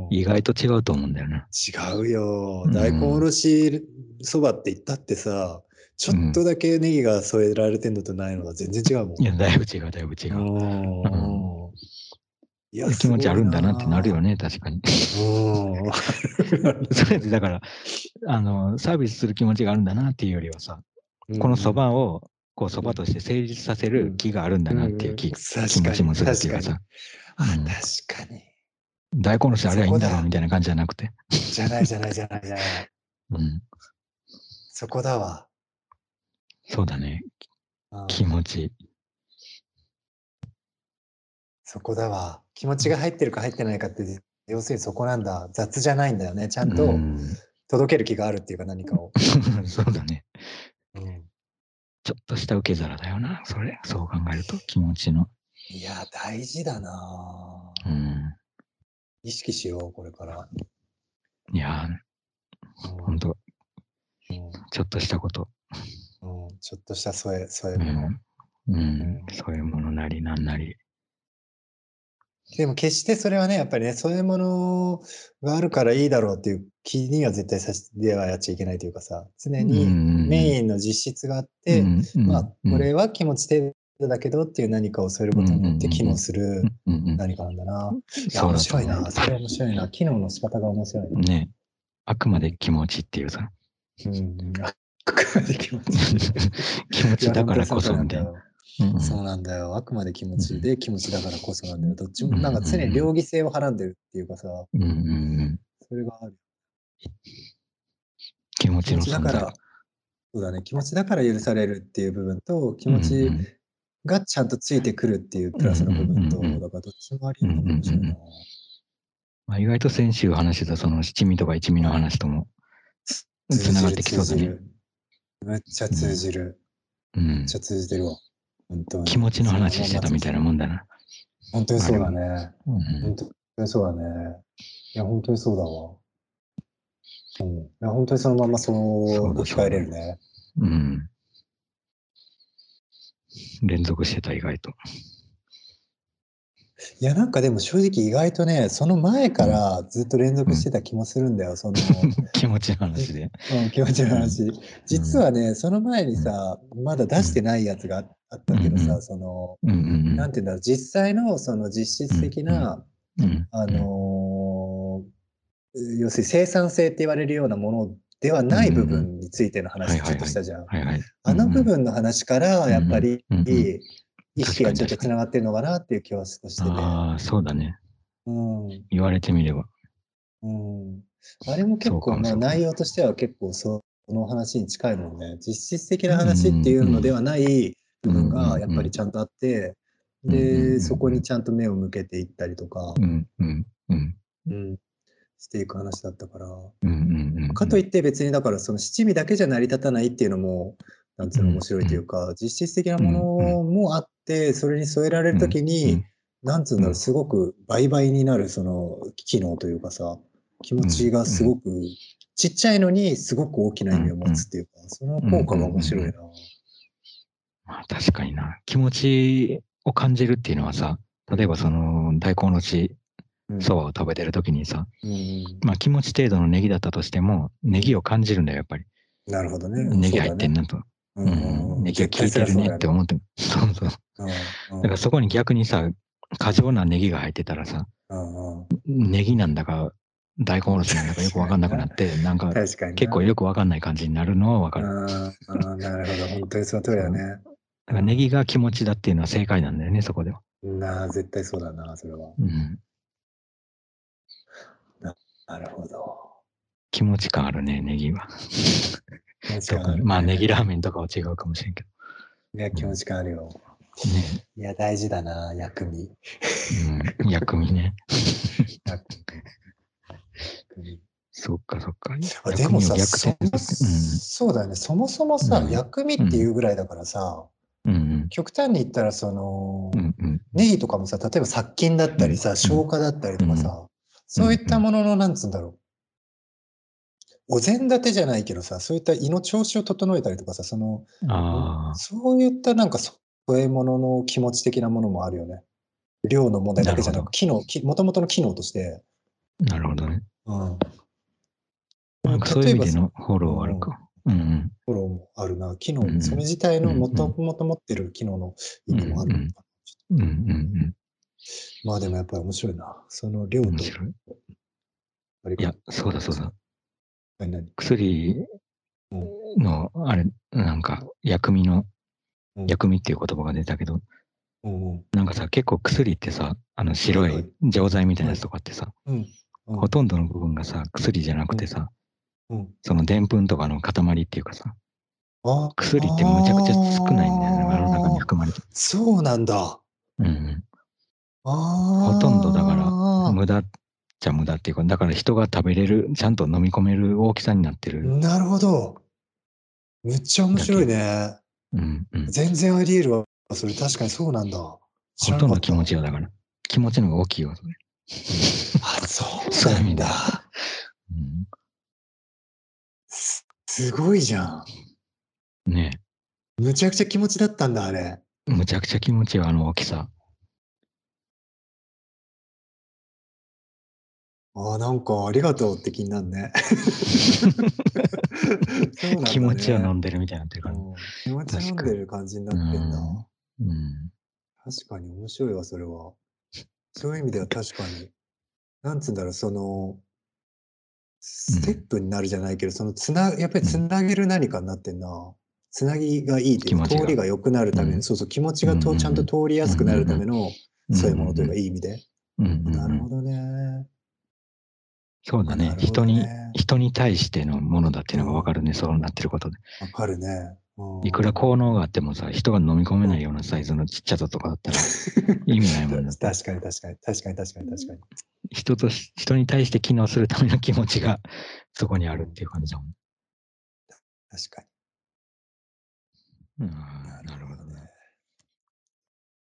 意外と違うと思うんだよな。違うよう。ん大根おろしそばって言ったってさ、ちょっとだけネギが添えられてんのとないのは全然違うもん。いや、だいぶ違う、だいぶ違う。うんいや気持ちあるんだなってなるよね。ね、確かに。うん それで、だから、あの、サービスする気持ちがあるんだなっていうよりはさ、このそばを、こう、そばとして成立させる気があるんだなっていう気,、うん気持ちもするっていうかさ、あ、うん確かに。大根おろしあれはいいんだろうみたいな感じじゃなくて。じゃないじゃないじゃないじゃない。うん。そこだわ。そうだね。うん気持ち。そこだわ。気持ちが入ってるか入ってないかって、要するにそこなんだ。雑じゃないんだよね。ちゃんとうん届ける気があるっていうか何かを。そうだね。うんちょっとした受け皿だよな。それ、そう考えると気持ちの。いや、大事だなぁうん。意識しよう、これから。いやー、ほんと、うんちょっとしたこと。うんうんちょっとした添え、添えう物。ん。うん。そういうものなりなんなり。でも決してそれはね、やっぱりね、添え物があるからいいだろうっていう気には絶対さしではやっちゃいけないというかさ、常にメインの実質があって、まあ、これは気持ち程度だけどっていう何かを添えることによって機能する何かなんだな。いや、面白いな。それ面白いな。機能の仕方が面白いな。ね。あくまで気持ちっていうさ。うん。あくまで気持ち。気持ちだからこそみたいな。そうなんだよ。あくまで気持ちで気持ちだからこそなんだよ。どっちも、なんか常に両義性をはらんでるっていうかさ、うんうんうん、それがある。気持ちのだから、そうだね。気持ちだから許されるっていう部分と、気持ちがちゃんとついてくるっていうプラスの部分と、だからどっちもありのかもしれない。まあ、意外と先週話してたその七味とか一味の話ともつながってきそうだね。めっちゃ通じる。うんめっちゃ通じてるわ。気持ちの話してたみたいなもんだな。本当にそうだね。うん本当にそうだね。いや、本当にそうだわ。うん。いや、本当にそのままそうそうだ置き換えれるね。うん。連続してた、意外と。いや、なんかでも正直意外とね、その前からずっと連続してた気もするんだよ。その、気持ちの話で。うん、気持ちの話。実はね、その前にさ、まだ出してないやつがああったけどさ、その、なんていうんだろう、実際のその実質的な、あのー要するに生産性って言われるようなものではない部分についての話ちょっとしたじゃん。あの部分の話から、やっぱり、意識がちょっとつながってるのかなっていう気は少ししてて。ああ、そうだね。うん言われてみれば。うん、あれも結構、まあ、そうかもそうかも内容としては結構その話に近いもんね。実質的な話っていうのではない部分がやっぱりちゃんとあって、で、そこにちゃんと目を向けていったりとかう、んうんうん。うん、していく話だったから。うんうんうん。かといって別にだからその七味だけじゃ成り立たないっていうのも、なんつうのうん面白いというか、実質的なものもあって、それに添えられるときうんうにん、なんつうんだろう、うんすごく倍々になるその機能というかさ、気持ちがすごくちっちゃいのにすごく大きな意味を持つっていうか、その効果が面白いな。まあ確かにな。気持ちを感じるっていうのはさ、例えばその大根おろしうんそばを食べてる時にさ、うんまあ気持ち程度のネギだったとしても、ネギを感じるんだよ、やっぱり。なるほどね。ネギ入ってんなと。ううんん。ネギが効いてるねって思って。そうそう。だうんからそこに逆にさ、過剰なネギが入ってたらさ、ネギなんだか大根おろしなんだかよくわかんなくなって、なんか。結構よくわかんない感じになるのはわかる。うんうんなるほど。本当にその通りだね。だからネギが気持ちだっていうのは正解なんだよね、そこでは。なあ、絶対そうだな、それは。うん。なるほど。気持ち感あるね、ネギは。気持ち感あるね特に。まあネギラーメンとかは違うかもしれんけいや、気持ち感あるよ。ど。ね。いや、大事だな、薬味。うん。薬味ね。薬味そっかそっか。あでもさ、そうだよね。そもそもさ、うん薬味っていうぐらいだからさ、極端に言ったら、その、ネギとかもさ、例えば殺菌だったりさ、うん消化だったりとかさ、そういったものの、なんつうんだろう。お膳立てじゃないけどさ、そういった胃の調子を整えたりとかさ、その、そういったなんか添え物の気持ち的なものもあるよね。量の問題だけじゃなく、機能、きもともとの機能として。あ、なるほどね。うん。なんかそういう意味で例えばのフォローはあるか。うんうん。フォローもあるな。機能、うんそれ自体のうんもともと持ってる機能の意味もあるのかうんうんうん。まあでもやっぱり面白いな。その量と、面白い。いや、そうだそうだ。薬の、あれ、なんか薬味の、うん。薬味っていう言葉が出たけど、なんかさ、結構薬ってさ、あの白はい錠剤みたいなやつとかってさ、ほとんどの部分がさ、薬じゃなくてさ、うん。そのでんぷんとかの塊っていうかさ、あ薬ってむちゃくちゃ少ないんだよね、あの中に含まれてる。そうなんだ。うんほとんどだからら無駄っちゃ無駄っていうか、だから人が食べれる、ちゃんと飲み込める大きさになってる。なるほど。むっちゃ面白いね。うんうん。全然あり得るわ。それ確かにそうなんだ。ほとんど気持ちよだから。気持ちの方が大きいよ。それあ、そうそういう意味でなんだ。うんすすごいじゃん。ねむちゃくちゃ気持ちだったんだ、あれ。えむちゃくちゃ気持ちよ、あの大きさ。あーなんかありがとうって気になるね。ね気持ちを飲んでるみたいになってるか気持ち飲んでる感じになってんだ。うん。確かに面白いわ、それは。そういう意味では確かに。なんつうんだろう、その、ステップになるじゃないけど、そのつな、やっぱりつなげる何かになってんな。つなぎがいいっていうか、通りが良くなるために、うんそうそう、気持ちがとうんうんうんちゃんと通りやすくなるための、うんそういうものというか、いい意味で。うんうんうんなるほどね。そうだねなるほど人に、ね人に対してのものだっていうのがわかるね、そうなってることで。わかるね。うんいくら効能があってもさ、人が飲み込めないようなサイズのちっちゃさとかだったら 意味ないもんだって。確かに確かに、確かに確かに確かに。人とし、人に対して機能するための気持ちがそこにあるっていう感じだもん。確かに。うん、なる